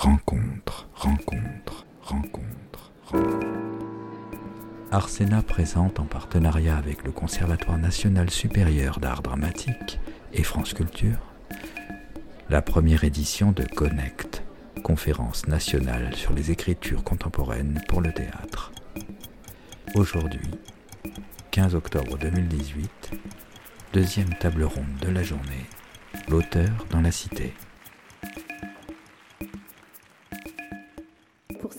rencontre, rencontre, rencontre, rencontre. Arsena présente en partenariat avec le Conservatoire national supérieur d'art dramatique et France Culture la première édition de Connect, conférence nationale sur les écritures contemporaines pour le théâtre. Aujourd'hui, 15 octobre 2018, deuxième table ronde de la journée, l'auteur dans la cité.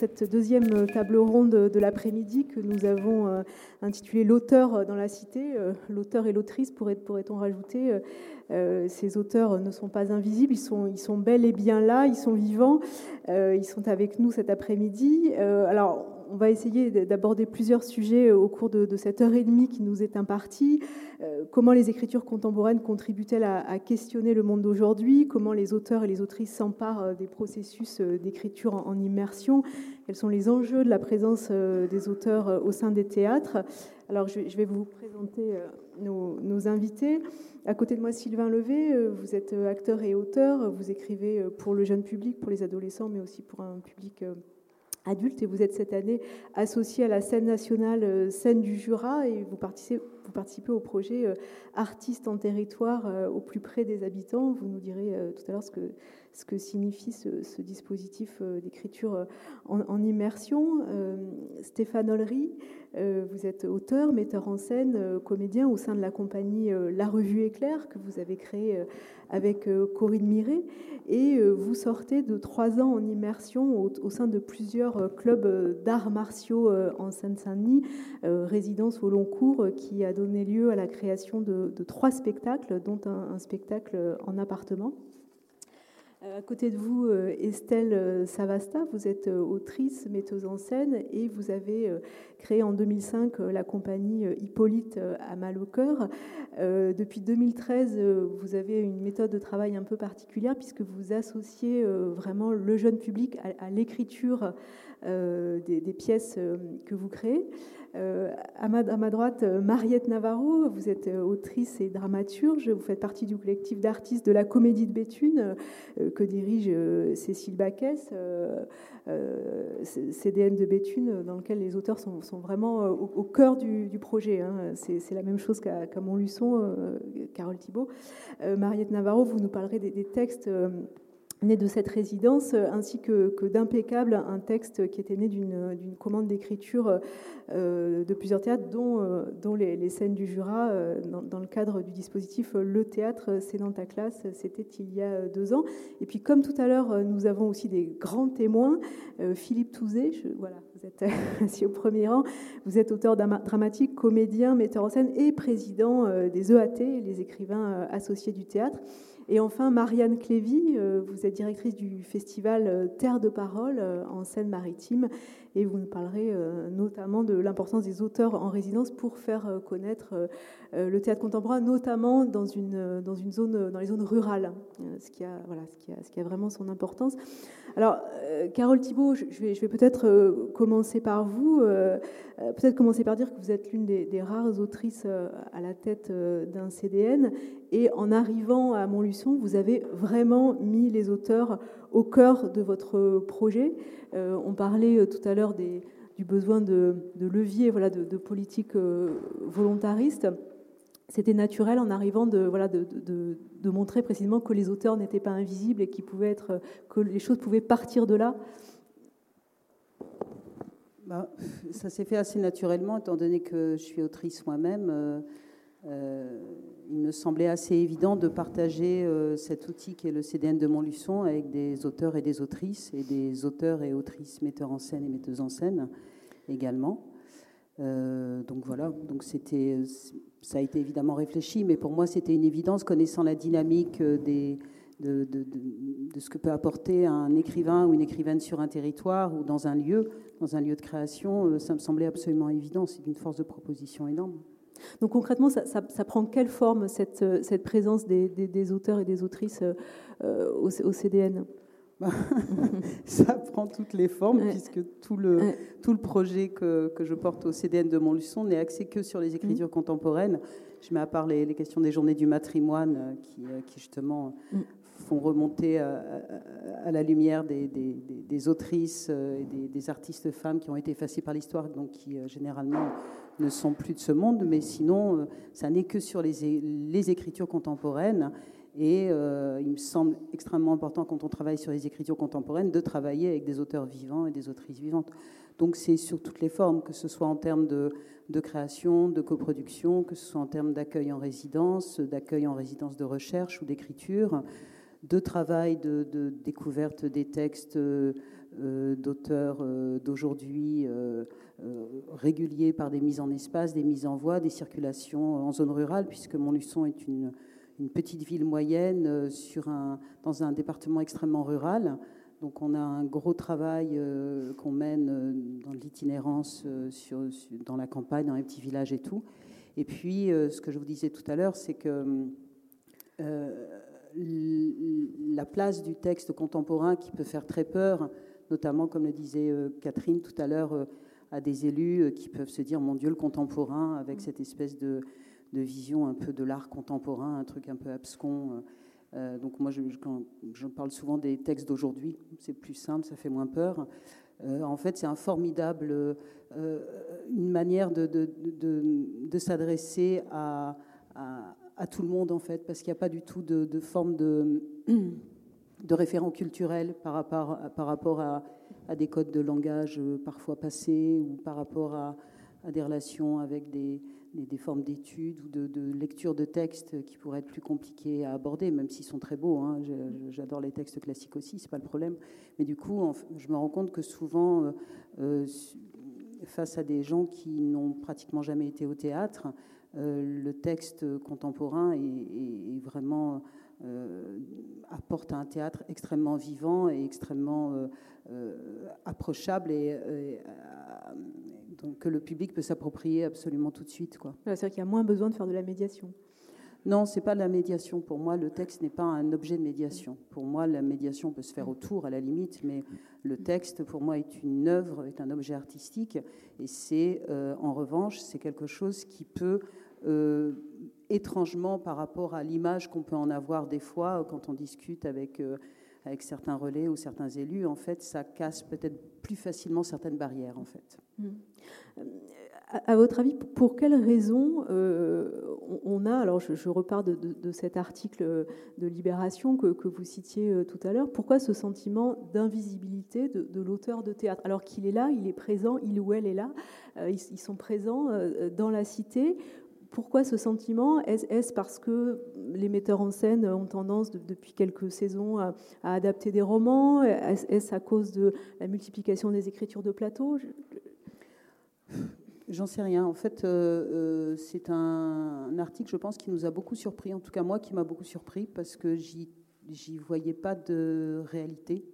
Cette deuxième table ronde de l'après-midi que nous avons euh, intitulée L'auteur dans la cité, euh, l'auteur et l'autrice pourrait-on rajouter, euh, ces auteurs ne sont pas invisibles, ils sont, bel et bien là, ils sont vivants, ils sont avec nous cet après-midi. alors, on va essayer d'aborder plusieurs sujets au cours de, cette heure et demie qui nous est impartie. Euh, comment les écritures contemporaines contribuent-elles à, questionner le monde d'aujourd'hui? Comment les auteurs et les autrices s'emparent euh, des processus euh, d'écriture en, immersion? Quels sont les enjeux de la présence des auteurs au sein des théâtres? Alors, je, vais vous présenter nos, nos, invités. À côté de moi, Sylvain Levé, vous êtes acteur et auteur. Vous écrivez pour le jeune public, pour les adolescents, mais aussi pour un public adulte et vous êtes cette année associé à la scène nationale euh, Scène du Jura et vous participez, vous participez au projet euh, Artistes en territoire euh, au plus près des habitants. Vous nous direz tout à l'heure ce que, ce que signifie ce, dispositif d'écriture en, immersion. Stéphane Ollery, vous êtes auteur, metteur en scène, comédien au sein de la compagnie La Revue Éclair que vous avez créée avec Corinne Miret et vous sortez de trois ans en immersion au, sein de plusieurs clubs d'arts martiaux en Seine-Saint-Denis, résidence au long cours qui a donné lieu à la création de, trois spectacles, dont un, spectacle en appartement. Euh, à côté de vous, euh, Estelle euh, Savasta, vous êtes autrice, metteuse en scène et vous avez créé en 2005 la compagnie Hippolyte à mal au cœur. Depuis 2013, vous avez une méthode de travail un peu particulière puisque vous associez vraiment le jeune public à l'écriture des pièces que vous créez. Euh, à, ma, droite, euh, Mariette Navarro, vous êtes euh, autrice et dramaturge, vous faites partie du collectif d'artistes de la Comédie de Béthune que dirige Cécile Baquès, CDN de Béthune, dans lequel les auteurs sont, vraiment au, cœur du, projet. Hein. C'est la même chose qu'à Montluçon, Carole Thibault. Mariette Navarro, vous nous parlerez des textes né de cette résidence, ainsi que, d'Impeccable, un texte qui était né d'une commande d'écriture euh, de plusieurs théâtres, dont, euh, les, scènes du Jura, euh, dans, le cadre du dispositif Le théâtre, c'est dans ta classe, c'était il y a deux ans. Et puis, comme tout à l'heure, nous avons aussi des grands témoins. Philippe Touzé, voilà, vous êtes assis au premier rang, vous êtes auteur dramatique, comédien, metteur en scène et président des EAT, les écrivains associés du théâtre. Et enfin, Marianne Clévy, euh, vous êtes directrice du festival euh, Terre de Parole euh, en Seine-Maritime et vous nous parlerez notamment de l'importance des auteurs en résidence pour faire connaître le théâtre contemporain, notamment dans, une, dans, une zone, dans les zones rurales, ce qui, a, voilà, ce, qui a, ce qui a vraiment son importance. Alors, Carole Thibault, je vais, je vais peut-être commencer par vous, peut-être commencer par dire que vous êtes l'une des, des, rares autrices à la tête d'un CDN et en arrivant à Montluçon, vous avez vraiment mis les auteurs au cœur de votre projet. Euh, on parlait euh, tout à l'heure du besoin de, levier, voilà, de, politique euh, volontariste. C'était naturel en arrivant de, voilà, de, montrer précisément que les auteurs n'étaient pas invisibles et être, que les choses pouvaient partir de là. Bah, ça s'est fait assez naturellement, étant donné que je suis autrice moi-même. Euh, il me semblait assez évident de partager euh, cet outil qui est le CDN de Montluçon avec des auteurs et des autrices, et des auteurs et autrices, metteurs en scène et metteuses en scène également. Euh, donc voilà, donc ça a été évidemment réfléchi, mais pour moi c'était une évidence, connaissant la dynamique de, de, ce que peut apporter un écrivain ou une écrivaine sur un territoire ou dans un lieu, dans un lieu de création, ça me semblait absolument évident. C'est d'une force de proposition énorme. Donc concrètement, ça, prend quelle forme cette, cette présence des, auteurs et des autrices euh, au, CDN bah, ça prend toutes les formes, puisque tout le, tout le projet que, que, je porte au CDN de Montluçon n'est axé que sur les écritures mmh. contemporaines. Je mets à part les, questions des journées du matrimoine, euh, qui, euh, qui justement mmh. font remonter à, la lumière des, autrices et des, artistes femmes qui ont été effacées par l'histoire, donc qui généralement ne sont plus de ce monde, mais sinon, ça n'est que sur les, écritures contemporaines. Et il me semble extrêmement important quand on travaille sur les écritures contemporaines de travailler avec des auteurs vivants et des autrices vivantes. Donc c'est sur toutes les formes, que ce soit en termes de, création, de coproduction, que ce soit en termes d'accueil en résidence, d'accueil en résidence de recherche ou d'écriture, de travail de, découverte des textes euh, d'auteurs euh, d'aujourd'hui euh, réguliers par des mises en espace, des mises en voie, des circulations en zone rurale, puisque Montluçon est une, petite ville moyenne sur un, dans un département extrêmement rural. Donc on a un gros travail euh, qu'on mène euh, dans l'itinérance euh, dans la campagne, dans les petits villages et tout. Et puis ce que je vous disais tout à l'heure, c'est que la place du texte contemporain qui peut faire très peur, notamment comme le disait Catherine tout à l'heure, à des élus qui peuvent se dire mon Dieu le contemporain avec cette espèce de, de vision un peu de l'art contemporain, un truc un peu abscon. Euh, donc moi, je, quand je parle souvent des textes d'aujourd'hui, c'est plus simple, ça fait moins peur. Euh, en fait, c'est un formidable, euh, une manière de, de, s'adresser à, à, tout le monde, en fait, parce qu'il n'y a pas du tout de, forme de, de référent culturel par rapport, par rapport à, à, des codes de langage parfois passés ou par rapport à, des relations avec des, des, formes d'études ou de, lecture de textes qui pourraient être plus compliqués à aborder, même s'ils sont très beaux. Hein. J'adore les textes classiques aussi, c'est pas le problème. Mais du coup, je me rends compte que souvent, euh, euh, face à des gens qui n'ont pratiquement jamais été au théâtre, euh, le texte contemporain est, vraiment apporte un théâtre extrêmement vivant et extrêmement approchable et, que le public peut s'approprier absolument tout de suite. C'est-à-dire qu'il y a moins besoin de faire de la médiation. Non, c'est pas de la médiation. Pour moi, le texte n'est pas un objet de médiation. Pour moi, la médiation peut se faire autour, à la limite, mais le texte, pour moi, est une œuvre, est un objet artistique. Et c'est, euh, en revanche, c'est quelque chose qui peut, euh, étrangement, par rapport à l'image qu'on peut en avoir des fois quand on discute avec, euh, avec certains relais ou certains élus, en fait, ça casse peut-être plus facilement certaines barrières, en fait. Mmh. À votre avis, pour quelles raisons euh, on a, alors je, repars de, cet article de Libération que, vous citiez euh, tout à l'heure, pourquoi ce sentiment d'invisibilité de, l'auteur de théâtre? Alors qu'il est là, il est présent, il ou elle est là, euh, ils, sont présents dans la cité. Pourquoi ce sentiment? Est-ce parce que les metteurs en scène ont tendance depuis quelques saisons à, adapter des romans? Est-ce à cause de la multiplication des écritures de plateau? J'en sais rien. En fait, euh, euh, c'est un, article, je pense, qui nous a beaucoup surpris. En tout cas, moi, qui m'a beaucoup surpris parce que j'y voyais pas de réalité,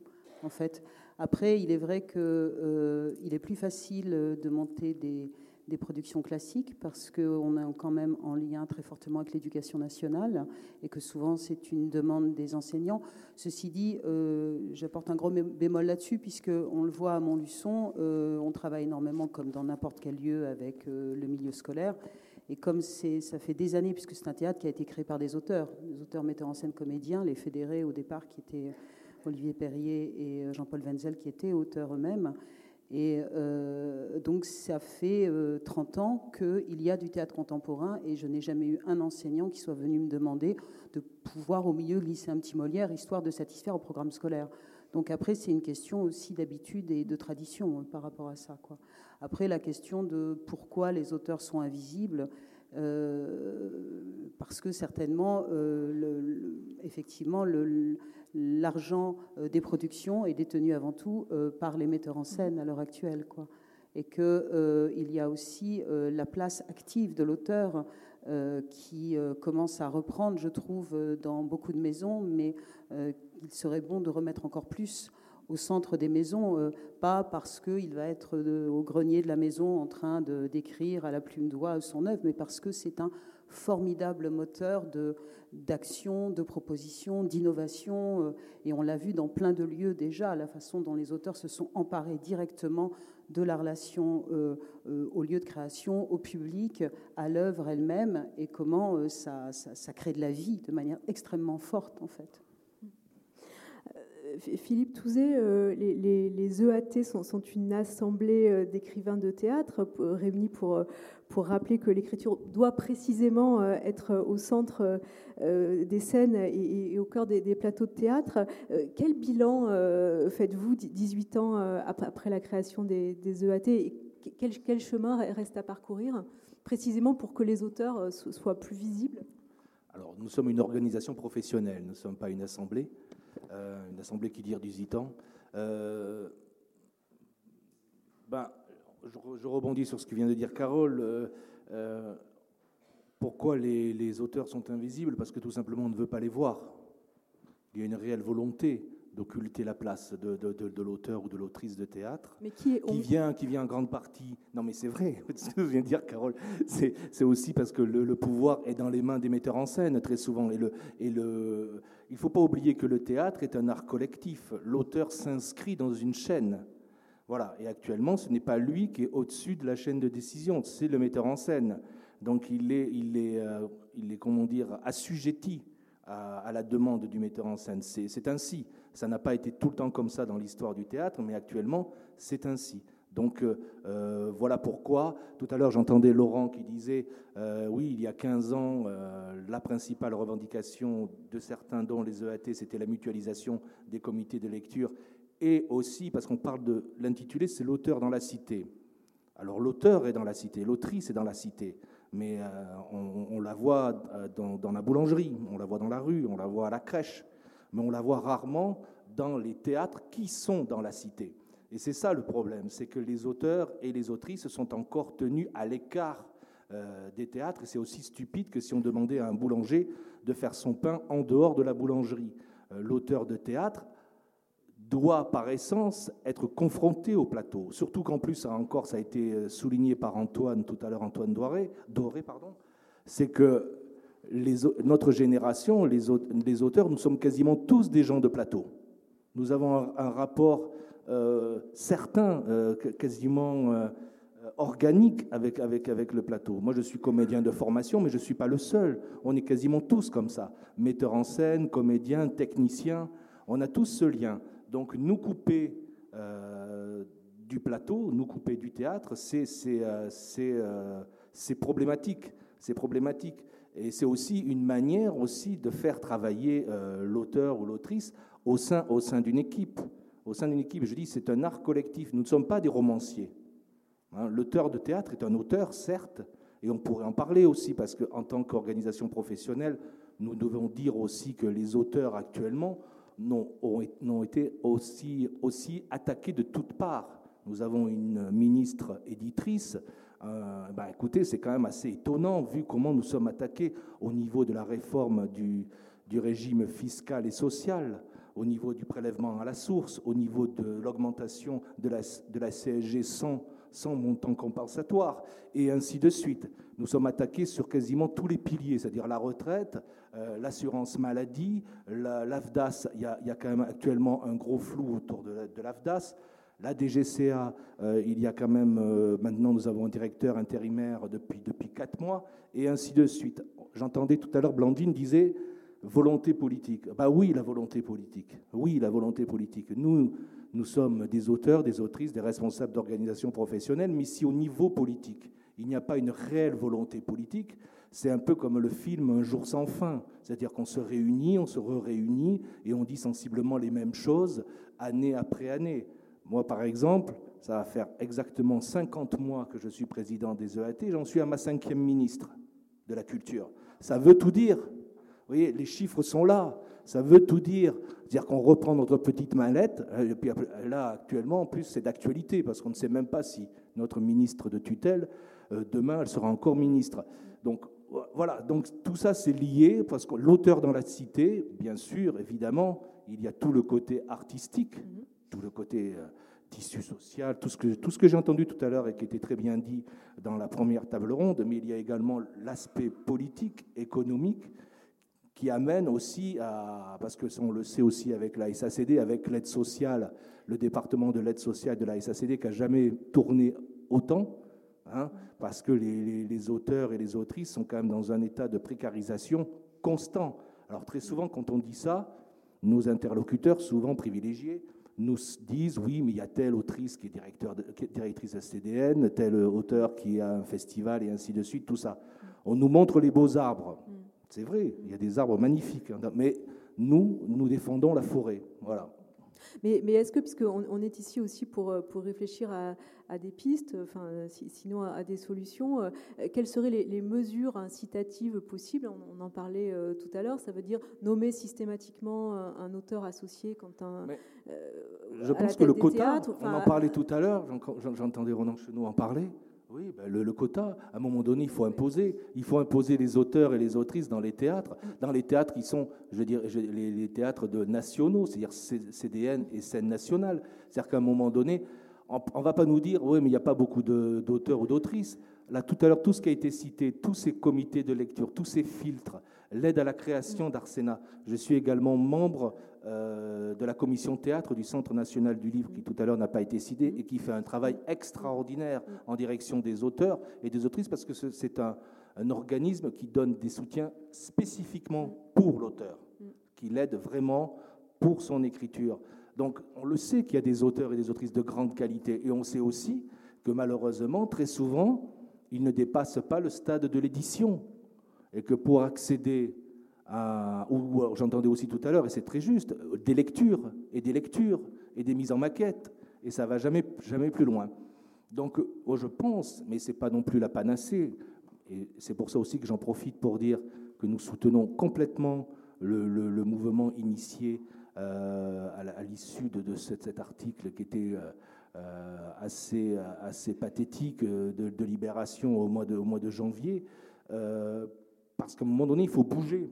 en fait. Après, il est vrai qu'il euh, est plus facile de monter des, des productions classiques parce qu'on est quand même en lien très fortement avec l'éducation nationale et que souvent c'est une demande des enseignants. Ceci dit, euh, j'apporte un gros bémol là-dessus puisque on le voit à Montluçon, euh, on travaille énormément comme dans n'importe quel lieu avec euh, le milieu scolaire. Et comme ça fait des années, puisque c'est un théâtre qui a été créé par des auteurs, des auteurs metteurs en scène comédiens, les fédérés au départ qui étaient Olivier Perrier et Jean-Paul Wenzel qui étaient auteurs eux-mêmes, et euh, donc ça fait 30 euh, ans qu'il y a du théâtre contemporain et je n'ai jamais eu un enseignant qui soit venu me demander de pouvoir au milieu glisser un petit Molière, histoire de satisfaire au programme scolaire. Donc après, c'est une question aussi d'habitude et de tradition hein, par rapport à ça. Après, la question de pourquoi les auteurs sont invisibles, euh, parce que certainement, effectivement, le, l'argent euh, des productions est détenu avant tout euh, par les metteurs en scène à l'heure actuelle. Quoi. Et qu'il euh, y a aussi la place active de l'auteur qui commence à reprendre, je trouve, dans beaucoup de maisons, mais il serait bon de remettre encore plus au centre des maisons, pas parce qu'il va être au grenier de la maison en train d'écrire à la plume d'oie son œuvre, mais parce que c'est un formidable moteur d'action, de proposition, d'innovation. Euh, et on l'a vu dans plein de lieux déjà, la façon dont les auteurs se sont emparés directement de la relation euh, euh, au lieu de création, au public, à l'œuvre elle-même, et comment ça, ça, crée de la vie de manière extrêmement forte, en fait. Philippe Touzet, les, EAT sont, sont, une assemblée d'écrivains de théâtre réunis pour, pour rappeler que l'écriture doit précisément être au centre des scènes et, au cœur des, plateaux de théâtre. Quel bilan faites-vous 18 ans après, la création des, EAT et quel, quel chemin reste à parcourir précisément pour que les auteurs soient plus visibles? Alors, nous sommes une organisation professionnelle, nous ne sommes pas une assemblée, euh, une assemblée qui dire du Zitan. Euh, ben, je, rebondis sur ce que vient de dire Carole. Euh, pourquoi les, auteurs sont invisibles? Parce que tout simplement, on ne veut pas les voir. Il y a une réelle volonté d'occulter la place de, de, l'auteur ou de l'autrice de théâtre, mais qui, vient, qui vient en grande partie. Non, mais c'est vrai, ce que je viens de dire, Carole. C'est aussi parce que le, pouvoir est dans les mains des metteurs en scène très souvent. Et, le, et le, il ne faut pas oublier que le théâtre est un art collectif. L'auteur s'inscrit dans une chaîne. Voilà. Et actuellement, ce n'est pas lui qui est au-dessus de la chaîne de décision, c'est le metteur en scène. Donc il est, il est, euh, il est comment dire, assujetti à, à la demande du metteur en scène. C'est ainsi. Ça n'a pas été tout le temps comme ça dans l'histoire du théâtre, mais actuellement, c'est ainsi. Donc euh, euh, voilà pourquoi, tout à l'heure j'entendais Laurent qui disait, euh, oui, il y a 15 ans, la principale revendication de certains, dont les EAT, c'était la mutualisation des comités de lecture, et aussi, parce qu'on parle de l'intitulé, c'est l'auteur dans la cité. Alors l'auteur est dans la cité, l'autrice est dans la cité, mais on, la voit dans la boulangerie, on la voit dans la rue, on la voit à la crèche mais on la voit rarement dans les théâtres qui sont dans la cité. Et c'est ça le problème, c'est que les auteurs et les autrices sont encore tenus à l'écart euh, des théâtres. Et c'est aussi stupide que si on demandait à un boulanger de faire son pain en dehors de la boulangerie. Euh, l'auteur de théâtre doit par essence être confronté au plateau. Surtout qu'en plus, encore, ça a été euh, souligné par Antoine tout à l'heure, Antoine Doré, Doré pardon, c'est que notre génération, les, auteurs, nous sommes quasiment tous des gens de plateau. Nous avons un, rapport euh, certain, euh, quasiment euh, organique avec, avec, le plateau. Moi, je suis comédien de formation, mais je ne suis pas le seul. On est quasiment tous comme ça. Metteurs en scène, comédiens, techniciens, on a tous ce lien. Donc, nous couper du plateau, nous couper du théâtre, c'est problématique. C'est problématique. Et c'est aussi une manière aussi de faire travailler euh, l'auteur ou l'autrice au sein, au sein d'une équipe. Au sein d'une équipe, je dis, c'est un art collectif. Nous ne sommes pas des romanciers. Hein. L'auteur de théâtre est un auteur, certes, et on pourrait en parler aussi, parce qu'en tant qu'organisation professionnelle, nous devons dire aussi que les auteurs actuellement n'ont été aussi, aussi attaqués de toutes parts. Nous avons une ministre éditrice euh, bah, écoutez, c'est quand même assez étonnant vu comment nous sommes attaqués au niveau de la réforme du, du régime fiscal et social, au niveau du prélèvement à la source, au niveau de l'augmentation de la, de la CSG sans, sans montant compensatoire, et ainsi de suite. Nous sommes attaqués sur quasiment tous les piliers, c'est-à-dire la retraite, euh, l'assurance maladie, l'AFDAS. Il y, y, a, quand même actuellement un gros flou autour de, de l'AFDAS. La DGCA, euh, il y a quand même, euh, maintenant nous avons un directeur intérimaire depuis, depuis quatre mois, et ainsi de suite. J'entendais tout à l'heure, Blandine disait volonté politique. Bah oui, la volonté politique. Oui, la volonté politique. Nous, nous sommes des auteurs, des autrices, des responsables d'organisations professionnelles, mais si au niveau politique, il n'y a pas une réelle volonté politique, c'est un peu comme le film Un jour sans fin. C'est-à-dire qu'on se réunit, on se réunit et on dit sensiblement les mêmes choses année après année. Moi, par exemple, ça va faire exactement 50 mois que je suis président des EAT, j'en suis à ma cinquième ministre de la Culture. Ça veut tout dire. Vous voyez, les chiffres sont là. Ça veut tout dire. C'est-à-dire qu'on reprend notre petite mallette, et puis là, actuellement, en plus, c'est d'actualité, parce qu'on ne sait même pas si notre ministre de tutelle, euh, demain, elle sera encore ministre. Donc, voilà, donc tout ça, c'est lié, parce que l'auteur dans la cité, bien sûr, évidemment, il y a tout le côté artistique, mm-hmm tout le côté euh, tissu social, tout ce que, tout ce que j'ai entendu tout à l'heure et qui était très bien dit dans la première table ronde, mais il y a également l'aspect politique, économique, qui amène aussi à, parce que on le sait aussi avec la SACD, avec l'aide sociale, le département de l'aide sociale de la SACD qui n'a jamais tourné autant, hein, parce que les, les, auteurs et les autrices sont quand même dans un état de précarisation constant. Alors très souvent, quand on dit ça, nos interlocuteurs, souvent privilégiés, nous disent oui, mais il y a telle autrice qui est, directeur directrice de CDN, tel auteur qui a un festival et ainsi de suite, tout ça. On nous montre les beaux arbres. Mm. C'est vrai, il y a des arbres magnifiques, hein, mais nous, nous défendons la forêt. Voilà. Mais, mais est-ce que, puisqu'on on est ici aussi pour, euh, pour réfléchir à, à des pistes, enfin, sinon à, des solutions, euh, quelles seraient les, mesures incitatives possibles? On, en parlait euh, tout à l'heure, ça veut dire nommer systématiquement un auteur associé quand un. je pense que le quota, on en parlait tout à l'heure, j'entendais Ronan Chenot en parler. Oui, ben, le, quota, à un moment donné, il faut imposer. Il faut imposer les auteurs et les autrices dans les théâtres. Dans les théâtres qui sont, je veux dire, les, théâtres de nationaux, c'est-à-dire CDN et scène nationale. C'est-à-dire qu'à un moment donné, on ne va pas nous dire, oui, mais il n'y a pas beaucoup d'auteurs ou d'autrices. Là, tout à l'heure, tout ce qui a été cité, tous ces comités de lecture, tous ces filtres, l'aide à la création d'Arsena. Je suis également membre euh, de la commission théâtre du Centre national du livre, qui tout à l'heure n'a pas été cité, et qui fait un travail extraordinaire en direction des auteurs et des autrices, parce que c'est un, organisme qui donne des soutiens spécifiquement pour l'auteur, qui l'aide vraiment pour son écriture. Donc on le sait qu'il y a des auteurs et des autrices de grande qualité, et on sait aussi que malheureusement, très souvent, ils ne dépassent pas le stade de l'édition et que pour accéder à, ou j'entendais aussi tout à l'heure, et c'est très juste, des lectures et des lectures et des mises en maquette, et ça va jamais, jamais plus loin. Donc, oh, je pense, mais c'est pas non plus la panacée, et c'est pour ça aussi que j'en profite pour dire que nous soutenons complètement le, mouvement initié euh, à l'issue de, cet, article qui était euh, euh, assez, assez pathétique de, Libération au mois de, au mois de janvier parce qu'à un moment donné, il faut bouger.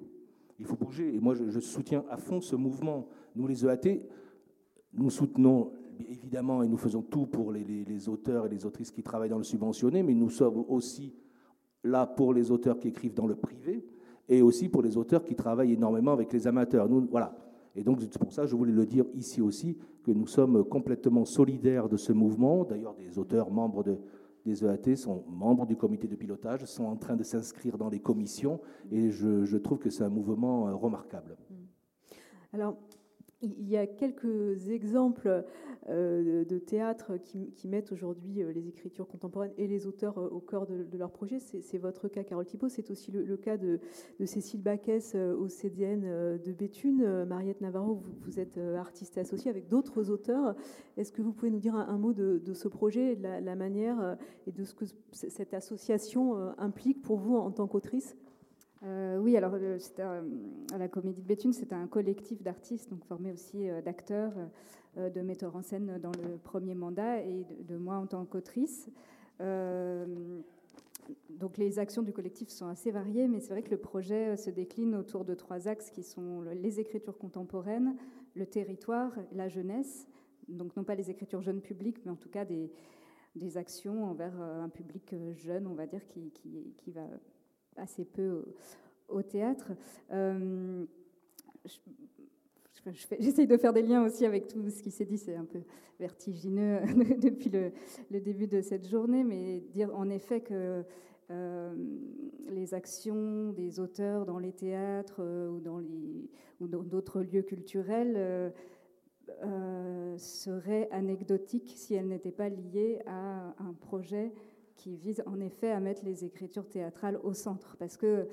Il faut bouger. Et moi, je, soutiens à fond ce mouvement. Nous, les EAT, nous soutenons évidemment et nous faisons tout pour les, auteurs et les autrices qui travaillent dans le subventionné, mais nous sommes aussi là pour les auteurs qui écrivent dans le privé et aussi pour les auteurs qui travaillent énormément avec les amateurs. Nous, voilà. Et donc, c'est pour ça que je voulais le dire ici aussi, que nous sommes complètement solidaires de ce mouvement, d'ailleurs des auteurs membres de, des EAT sont membres du comité de pilotage, sont en train de s'inscrire dans les commissions, et je, trouve que c'est un mouvement euh, remarquable. Alors, il y a quelques exemples euh, de théâtre qui, mettent aujourd'hui euh, les écritures contemporaines et les auteurs euh, au cœur de, leur projet. C'est votre cas, Carole Thibault. C'est aussi le, cas de, Cécile Baquès au CDN de Béthune. Mariette Navarro, vous, êtes artiste associée avec d'autres auteurs. Est-ce que vous pouvez nous dire un, mot de, ce projet, de la, la, manière et de ce que cette association implique pour vous en tant qu'autrice? Euh, oui, alors euh, à la Comédie de Béthune, c'est un collectif d'artistes, donc formé aussi euh, d'acteurs, de metteurs en scène dans le premier mandat et de, moi en tant qu'autrice. donc les actions du collectif sont assez variées, mais c'est vrai que le projet se décline autour de trois axes qui sont les écritures contemporaines, le territoire, la jeunesse. Donc non pas les écritures jeunes publiques, mais en tout cas des, actions envers un public jeune, on va dire, qui va assez peu au, théâtre. Euh, de faire des liens aussi avec tout ce qui s'est dit, c'est un peu vertigineux depuis le, début de cette journée, mais dire en effet que euh, les actions des auteurs dans les théâtres euh, ou dans d'autres lieux culturels seraient anecdotiques si elles n'étaient pas liées à un projet qui vise en effet à mettre les écritures théâtrales au centre. Parce que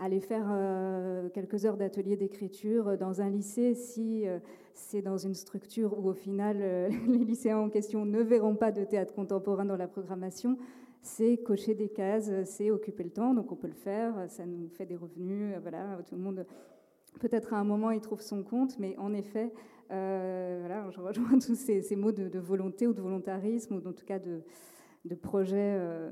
aller faire euh, quelques heures d'atelier d'écriture dans un lycée, si euh, c'est dans une structure où au final euh, les lycéens en question ne verront pas de théâtre contemporain dans la programmation, c'est cocher des cases, c'est occuper le temps, donc on peut le faire, ça nous fait des revenus, voilà, tout le monde peut-être à un moment il trouve son compte, mais en effet, voilà, je rejoins tous ces, mots de, volonté ou de volontarisme, ou en tout cas de, de projets euh,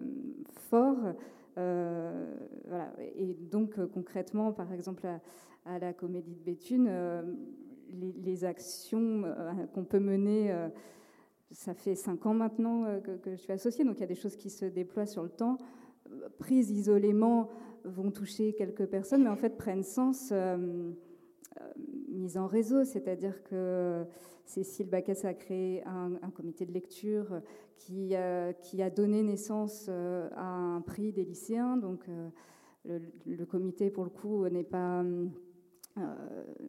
forts. Euh, voilà. Et donc, euh, concrètement, par exemple, à, la Comédie de Béthune, les, actions qu'on peut mener, ça fait cinq ans maintenant que, je suis associée, donc il y a des choses qui se déploient sur le temps. Prises isolément, vont toucher quelques personnes, mais en fait prennent sens mise en réseau, c'est-à-dire que Cécile Bacchès a créé un, comité de lecture qui, qui, a donné naissance euh, à un prix des lycéens. Donc, euh, le, comité, pour le coup,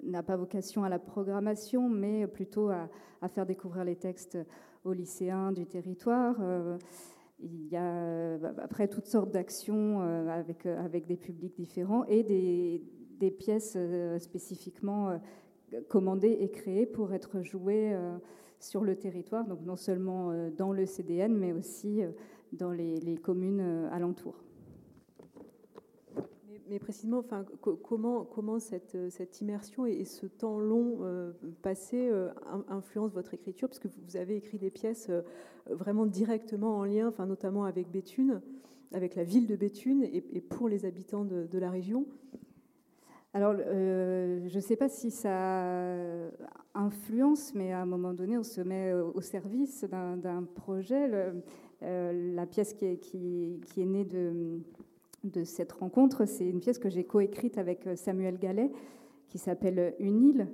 n'a pas vocation à la programmation, mais plutôt à, faire découvrir les textes aux lycéens du territoire. il y a après toutes sortes d'actions avec, des publics différents et des pièces spécifiquement commandées et créées pour être jouées sur le territoire, donc non seulement euh, dans le CDN, mais aussi euh, dans les, communes euh, alentours. Mais, précisément, enfin, comment, cette, immersion et, ce temps long passé influencent votre écriture? Parce que vous avez écrit des pièces vraiment directement en lien, enfin, notamment avec Béthune, avec la ville de Béthune et, pour les habitants de la région. Alors, je ne sais pas si ça influence, mais à un moment donné, on se met au service d'un projet. Euh, la pièce qui est, née de, cette rencontre, c'est une pièce que j'ai coécrite avec Samuel Gallet, qui s'appelle Une île.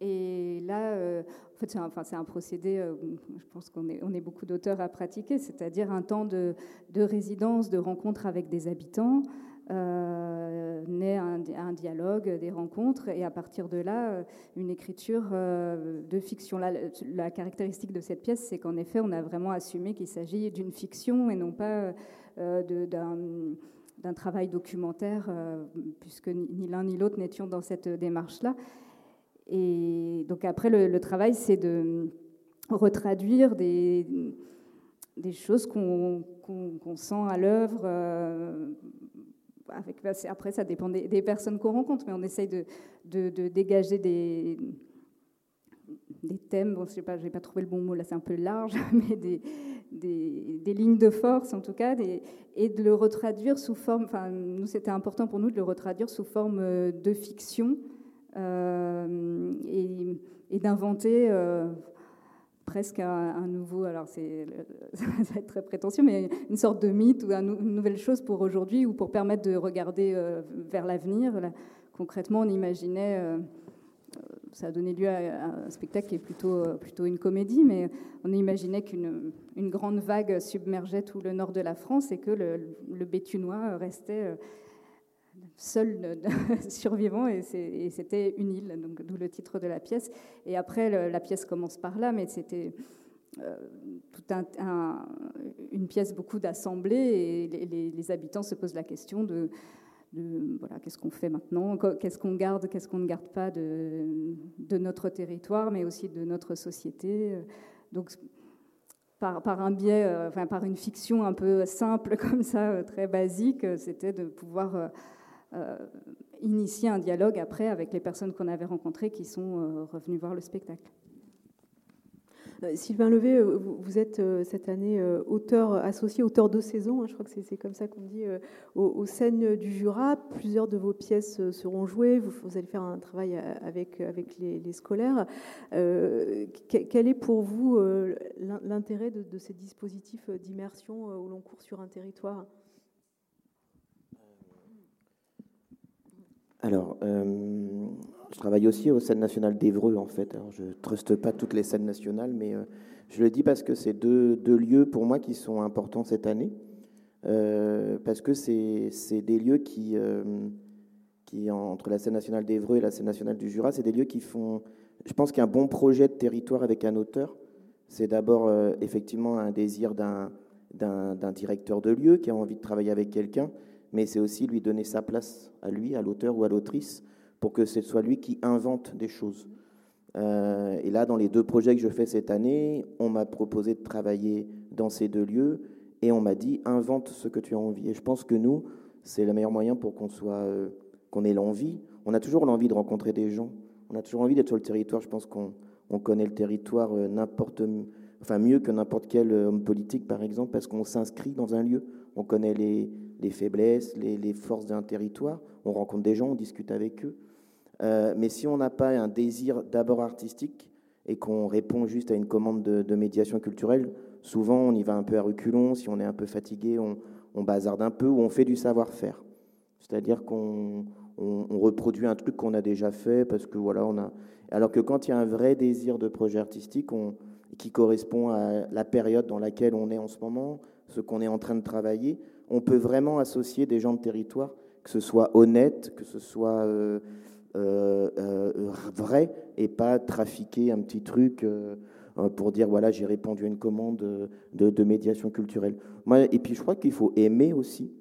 Et là, euh, en fait, c'est un, procédé, euh, je pense qu'on est, beaucoup d'auteurs à pratiquer, c'est-à-dire un temps de, résidence, de rencontre avec des habitants, euh, naît un, dialogue, des rencontres, et à partir de là, euh, une écriture euh, de fiction. la caractéristique de cette pièce, c'est qu'en effet, on a vraiment assumé qu'il s'agit d'une fiction et non pas d'un travail documentaire, puisque ni l'un ni l'autre n'étions dans cette démarche-là. Et donc après, le, travail, c'est de retraduire des, des choses qu'on sent à l'œuvre bah, après, ça dépend des, personnes qu'on rencontre, mais on essaye de, dégager des, thèmes, bon, je n'ai pas, pas, trouvé le bon mot, là c'est un peu large, mais des, lignes de force en tout cas, et de le retraduire sous forme, enfin nous c'était important pour nous de le retraduire sous forme euh, de fiction euh, et, et d'inventer euh, presque un, nouveau, alors c'est, ça va être très prétentieux, mais une sorte de mythe ou une nouvelle chose pour aujourd'hui ou pour permettre de regarder euh, vers l'avenir. Concrètement, on imaginait, euh, ça a donné lieu à un spectacle qui est plutôt, euh, plutôt une comédie, mais on imaginait qu'une une grande vague submergeait tout le nord de la France et que le, le Béthunois restait seul survivant et c'était une île, donc d'où le titre de la pièce. Et après, la pièce commence par là, mais c'était euh, toute un, une pièce beaucoup d'assemblées et les, habitants se posent la question de, voilà, qu'est-ce qu'on fait maintenant, qu'est-ce qu'on garde, qu'est-ce qu'on ne garde pas de, de, notre territoire, mais aussi de notre société? Donc, par, un biais, euh, enfin, par une fiction un peu simple comme ça, très basique, c'était de pouvoir euh, initier un dialogue après avec les personnes qu'on avait rencontrées qui sont euh, revenues voir le spectacle. Euh, Sylvain Levé, vous êtes cette année auteur associé, auteur de saison, hein, je crois que c'est comme ça qu'on dit, aux, scènes du Jura. Plusieurs de vos pièces seront jouées, vous, allez faire un travail avec, les, scolaires. quel est pour vous l'intérêt de, de, ces dispositifs d'immersion au long cours sur un territoire? Alors, euh, je travaille aussi aux scènes nationales d'Evreux, en fait. je ne truste pas toutes les scènes nationales, mais euh, je le dis parce que c'est deux, lieux pour moi qui sont importants cette année. Euh, parce que c'est des lieux qui, qui, entre la scène nationale d'Evreux et la scène nationale du Jura, c'est des lieux qui font. Je pense qu'un bon projet de territoire avec un auteur, c'est d'abord effectivement un désir d'un directeur de lieu qui a envie de travailler avec quelqu'un mais c'est aussi lui donner sa place à lui, à l'auteur ou à l'autrice, pour que ce soit lui qui invente des choses. Euh, et là, dans les deux projets que je fais cette année, on m'a proposé de travailler dans ces deux lieux et on m'a dit invente ce que tu as envie. Et je pense que nous, c'est le meilleur moyen pour qu'on soit, euh, qu'on ait l'envie. On a toujours l'envie de rencontrer des gens. On a toujours envie d'être sur le territoire. Je pense qu'on on connaît le territoire euh, n'importe, enfin mieux que n'importe quel homme politique, par exemple, parce qu'on s'inscrit dans un lieu. On connaît les, les faiblesses, les, forces d'un territoire. On rencontre des gens, on discute avec eux. Euh, mais si on n'a pas un désir d'abord artistique et qu'on répond juste à une commande de, médiation culturelle, souvent on y va un peu à reculons. Si on est un peu fatigué, on, on bazarde un peu ou on fait du savoir-faire. C'est-à-dire qu'on reproduit un truc qu'on a déjà fait parce que voilà, on a. Alors que quand il y a un vrai désir de projet artistique, qui correspond à la période dans laquelle on est en ce moment, ce qu'on est en train de travailler, on peut vraiment associer des gens de territoire, que ce soit honnête, que ce soit euh, vrai et pas trafiquer un petit truc pour dire voilà j'ai répondu à une commande de, médiation culturelle. Et puis je crois qu'il faut aimer aussi,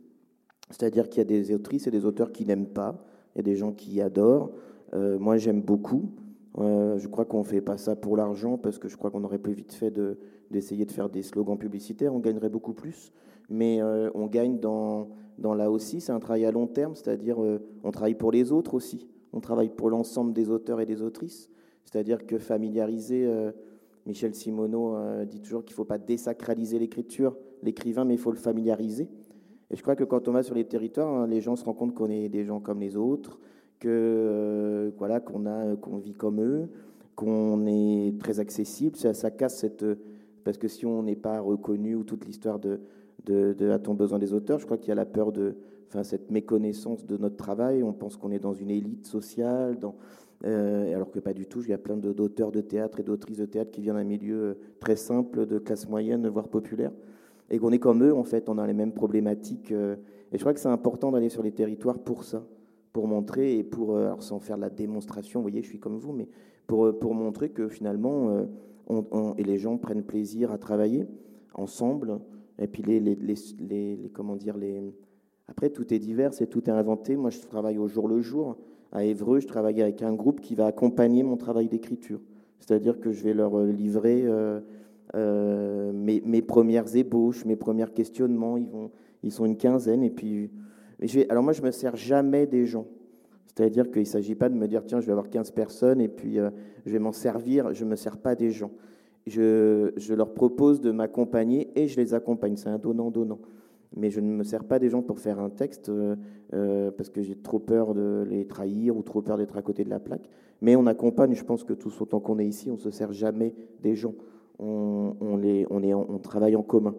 c'est-à-dire qu'il y a des autrices et des auteurs qui n'aiment pas, il y a des gens qui adorent. moi j'aime beaucoup. je crois qu'on ne fait pas ça pour l'argent parce que je crois qu'on aurait plus vite fait d'essayer de, faire des slogans publicitaires, on gagnerait beaucoup plus. Mais on gagne dans, dans là aussi, c'est un travail à long terme, c'est-à-dire on travaille pour les autres aussi. On travaille pour l'ensemble des auteurs et des autrices. C'est-à-dire que familiariser, euh, Michel Simoneau euh, dit toujours qu'il ne faut pas désacraliser l'écriture, l'écrivain, mais il faut le familiariser. Et je crois que quand on va sur les territoires, hein, les gens se rendent compte qu'on est des gens comme les autres, que euh, voilà, qu'on a, qu'on vit comme eux, qu'on est très accessible. Ça, casse cette parce que si on n'est pas reconnu ou toute l'histoire de, de, de a-t-on besoin des auteurs, je crois qu'il y a la peur de enfin, cette méconnaissance de notre travail. On pense qu'on est dans une élite sociale, euh, alors que pas du tout. Il y a plein d'auteurs de théâtre et d'autrices de théâtre qui viennent d'un milieu euh, très simple, de classe moyenne, voire populaire, et qu'on est comme eux, en fait, on a les mêmes problématiques. Euh, et je crois que c'est important d'aller sur les territoires pour ça, pour montrer et pour, sans faire la démonstration, vous voyez, je suis comme vous, mais pour, pour montrer que finalement, et les gens prennent plaisir à travailler ensemble, et puis les, les, les, comment dire, les après, tout est divers et tout est inventé. Moi, je travaille au jour le jour. À Évreux, je travaille avec un groupe qui va accompagner mon travail d'écriture. C'est-à-dire que je vais leur euh, livrer euh, euh, mes, mes, premières ébauches, mes premiers questionnements. Ils, vont, ils sont une quinzaine. Et puis, alors moi, je ne me sers jamais des gens. C'est-à-dire qu'il ne s'agit pas de me dire, tiens, je vais avoir 15 personnes et puis je vais m'en servir. Je ne me sers pas des gens. Je, leur propose de m'accompagner et je les accompagne. C'est un donnant-donnant mais je ne me sers pas des gens pour faire un texte euh, euh, parce que j'ai trop peur de les trahir ou trop peur d'être à côté de la plaque. Mais on accompagne, je pense que tous autant qu'on est ici, on ne se sert jamais des gens. On, est, on travaille en commun.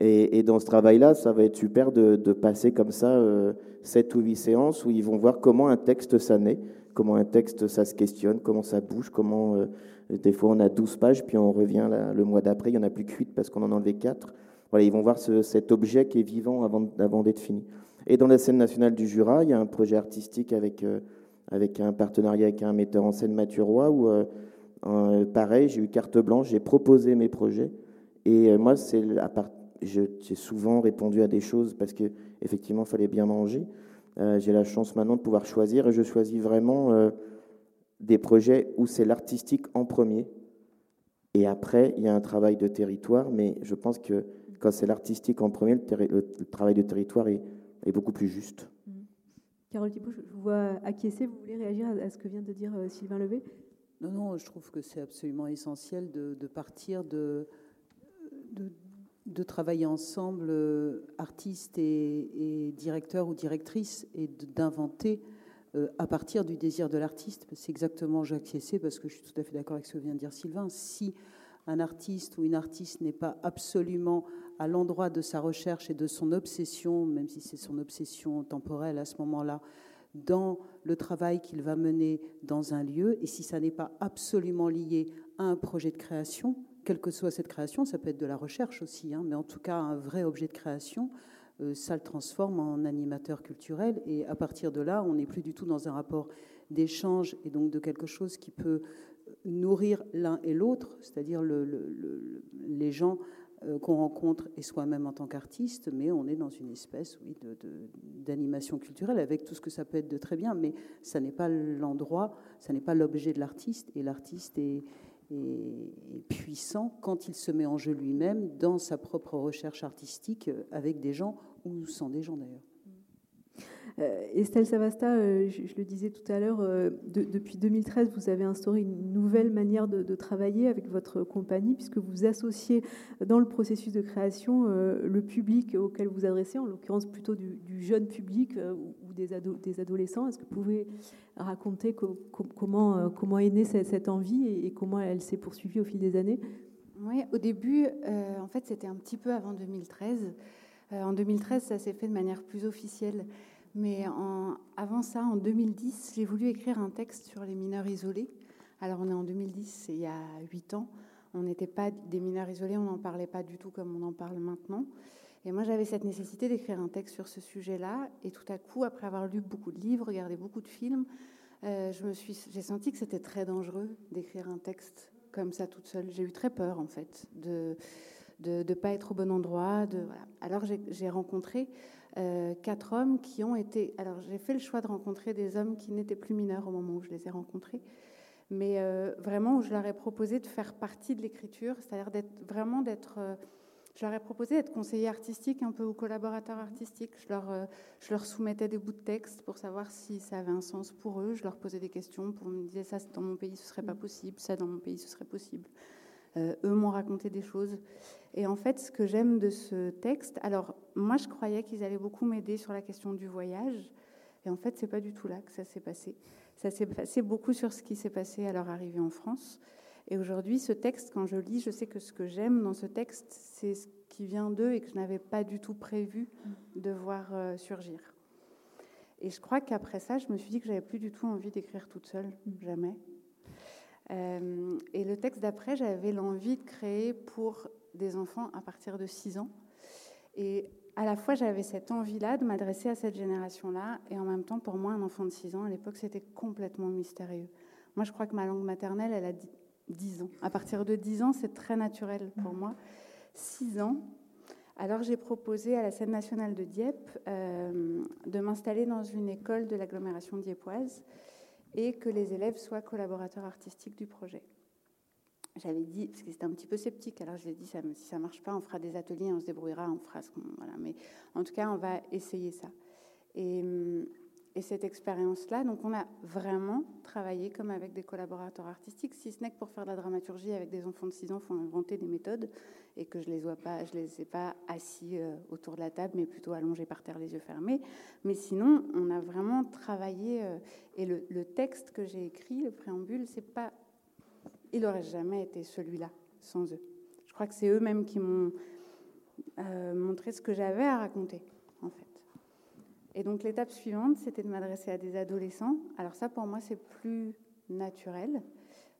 Et, dans ce travail-là, ça va être super de, passer comme ça euh, 7 ou 8 séances où ils vont voir comment un texte ça naît, comment un texte ça se questionne, comment ça bouge, comment euh, des fois on a 12 pages, puis on revient le mois d'après, il n'y en a plus que 8 parce qu'on en a enlevé 4. Voilà, ils vont voir cet objet qui est vivant avant, d'être fini. Et dans la scène nationale du Jura, il y a un projet artistique avec, euh, avec un partenariat avec un metteur en scène, Mathieu Roy, où, euh, pareil, j'ai eu carte blanche, j'ai proposé mes projets. Et moi, c'est j'ai souvent répondu à des choses parce qu'effectivement, il fallait bien manger. J'ai la chance maintenant de pouvoir choisir et je choisis vraiment des projets où c'est l'artistique en premier. Et après, il y a un travail de territoire, mais je pense que quand c'est l'artistique en premier, le, travail de territoire est, beaucoup plus juste. Mmh. Carole Thibault, je vous vois acquiescer. Vous voulez réagir à ce que vient de dire euh, Sylvain Levé? Non, non, je trouve que c'est absolument essentiel de, partir de, de, travailler ensemble, euh, artistes et, directeurs ou directrices, et d'inventer euh, à partir du désir de l'artiste. C'est exactement j'acquiescer parce que je suis tout à fait d'accord avec ce que vient de dire Sylvain. Si un artiste ou une artiste n'est pas absolument à l'endroit de sa recherche et de son obsession, même si c'est son obsession temporelle à ce moment-là, dans le travail qu'il va mener dans un lieu, et si ça n'est pas absolument lié à un projet de création, quelle que soit cette création, ça peut être de la recherche aussi, hein, mais en tout cas un vrai objet de création, euh, ça le transforme en animateur culturel, et à partir de là, on n'est plus du tout dans un rapport d'échange et donc de quelque chose qui peut nourrir l'un et l'autre, c'est-à-dire les gens euh, qu'on rencontre et soi-même en tant qu'artiste, mais on est dans une espèce oui, d'animation culturelle avec tout ce que ça peut être de très bien, mais ça n'est pas l'endroit, ça n'est pas l'objet de l'artiste, et l'artiste est, est, puissant quand il se met en jeu lui-même dans sa propre recherche artistique avec des gens ou sans des gens d'ailleurs. Euh, Estelle Savasta, euh, je, le disais tout à l'heure, euh, depuis 2013, vous avez instauré une nouvelle manière de, travailler avec votre compagnie, puisque vous associez dans le processus de création le public auquel vous adressez, en l'occurrence plutôt du, jeune public ou des, adolescents. Est-ce que vous pouvez raconter comment, comment est née cette, envie et, comment elle s'est poursuivie au fil des années? Oui, au début, en fait, c'était un petit peu avant 2013. en 2013, ça s'est fait de manière plus officielle. Mais avant ça, en 2010, j'ai voulu écrire un texte sur les mineurs isolés. Alors on est en 2010, c'est il y a huit ans. On n'était pas des mineurs isolés, on n'en parlait pas du tout comme on en parle maintenant. Et moi, j'avais cette nécessité d'écrire un texte sur ce sujet-là. Et tout à coup, après avoir lu beaucoup de livres, regardé beaucoup de films, je me suis, j'ai senti que c'était très dangereux d'écrire un texte comme ça toute seule. J'ai eu très peur en fait de ne pas être au bon endroit. De, Alors j'ai rencontré euh, quatre hommes qui ont été. Alors j'ai fait le choix de rencontrer des hommes qui n'étaient plus mineurs au moment où je les ai rencontrés, mais euh, vraiment où je leur ai proposé de faire partie de l'écriture, c'est-à-dire d'être vraiment d'être. Euh, je leur ai proposé d'être conseiller artistique un peu ou collaborateur artistique. Je leur, je leur soumettais des bouts de texte pour savoir si ça avait un sens pour eux. Je leur posais des questions pour me dire ça dans mon pays ce serait pas possible, ça dans mon pays ce serait possible. Eux m'ont raconté des choses. Et en fait, ce que j'aime de ce texte, alors moi je croyais qu'ils allaient beaucoup m'aider sur la question du voyage, et en fait c'est pas du tout là que ça s'est passé. Ça s'est passé beaucoup sur ce qui s'est passé à leur arrivée en France. Et aujourd'hui, ce texte, quand je lis, je sais que ce que j'aime dans ce texte, c'est ce qui vient d'eux et que je n'avais pas du tout prévu de voir euh, surgir. Et je crois qu'après ça, je me suis dit que j'avais plus du tout envie d'écrire toute seule, jamais. Euh, et le texte d'après, j'avais l'envie de créer pour des enfants à partir de 6 ans. Et à la fois, j'avais cette envie-là de m'adresser à cette génération-là, et en même temps, pour moi, un enfant de 6 ans, à l'époque, c'était complètement mystérieux. Moi, je crois que ma langue maternelle, elle a 10 ans. À partir de 10 ans, c'est très naturel pour moi. 6 ans, alors j'ai proposé à la scène nationale de Dieppe euh, de m'installer dans une école de l'agglomération dieppoise et que les élèves soient collaborateurs artistiques du projet j'avais dit, parce que c'était un petit peu sceptique, alors j'ai dit, ça, si ça ne marche pas, on fera des ateliers, on se débrouillera, on fera ce qu'on... Voilà, mais en tout cas, on va essayer ça. Et, et cette expérience-là, donc on a vraiment travaillé comme avec des collaborateurs artistiques, si ce n'est que pour faire de la dramaturgie avec des enfants de 6 ans, il faut inventer des méthodes, et que je les vois pas, je les ai pas assis euh, autour de la table, mais plutôt allongés par terre, les yeux fermés. Mais sinon, on a vraiment travaillé, euh, et le, texte que j'ai écrit, le préambule, c'est pas il n'aurait jamais été celui-là sans eux. Je crois que c'est eux-mêmes qui m'ont euh, montré ce que j'avais à raconter. Et donc l'étape suivante, c'était de m'adresser à des adolescents. Alors ça, pour moi, c'est plus naturel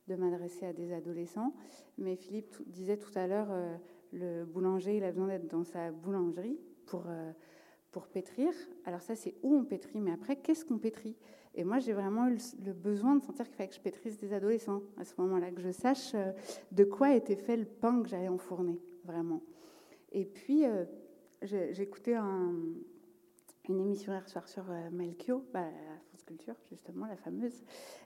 de m'adresser à des adolescents. Mais Philippe disait tout à l'heure, euh, le boulanger, il a besoin d'être dans sa boulangerie pour, euh, pour pétrir. Alors ça, c'est où on pétrit, mais après, qu'est-ce qu'on pétrit? Et moi, j'ai vraiment eu le besoin de sentir qu'il fallait que je pétrisse des adolescents à ce moment-là, que je sache euh, de quoi était fait le pain que j'allais enfourner, vraiment. Et puis, j'écoutais un, une émission hier soir sur euh, Melchior, bah, la France Culture, justement, la fameuse,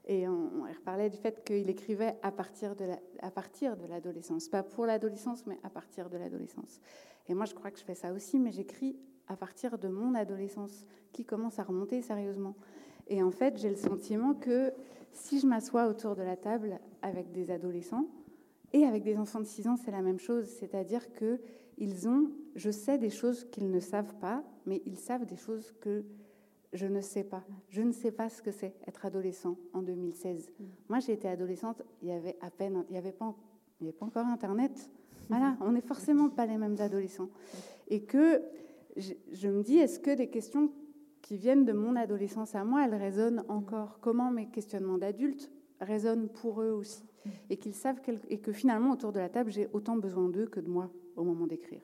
et on, reparlait du fait qu'il écrivait à à partir de l'adolescence, pas pour l'adolescence, mais à partir de l'adolescence. Et moi, je crois que je fais ça aussi, mais j'écris à partir de mon adolescence, qui commence à remonter sérieusement. Et en fait, j'ai le sentiment que si je m'assois autour de la table avec des adolescents et avec des enfants de 6 ans, c'est la même chose. C'est-à-dire que ils ont, je sais des choses qu'ils ne savent pas, mais ils savent des choses que je ne sais pas. Je ne sais pas ce que c'est être adolescent en 2016. Mm. Moi, j'ai été adolescente, il y avait à peine, il n'y avait, pas, il avait pas encore Internet. Voilà, on n'est forcément pas les mêmes adolescents. Et que je, je me dis, est-ce que des questions qui viennent de mon adolescence à moi, elles résonnent encore? Comment mes questionnements d'adulte résonnent pour eux aussi? Et qu'ils savent et que finalement, autour de la table, j'ai autant besoin d'eux que de moi au moment d'écrire.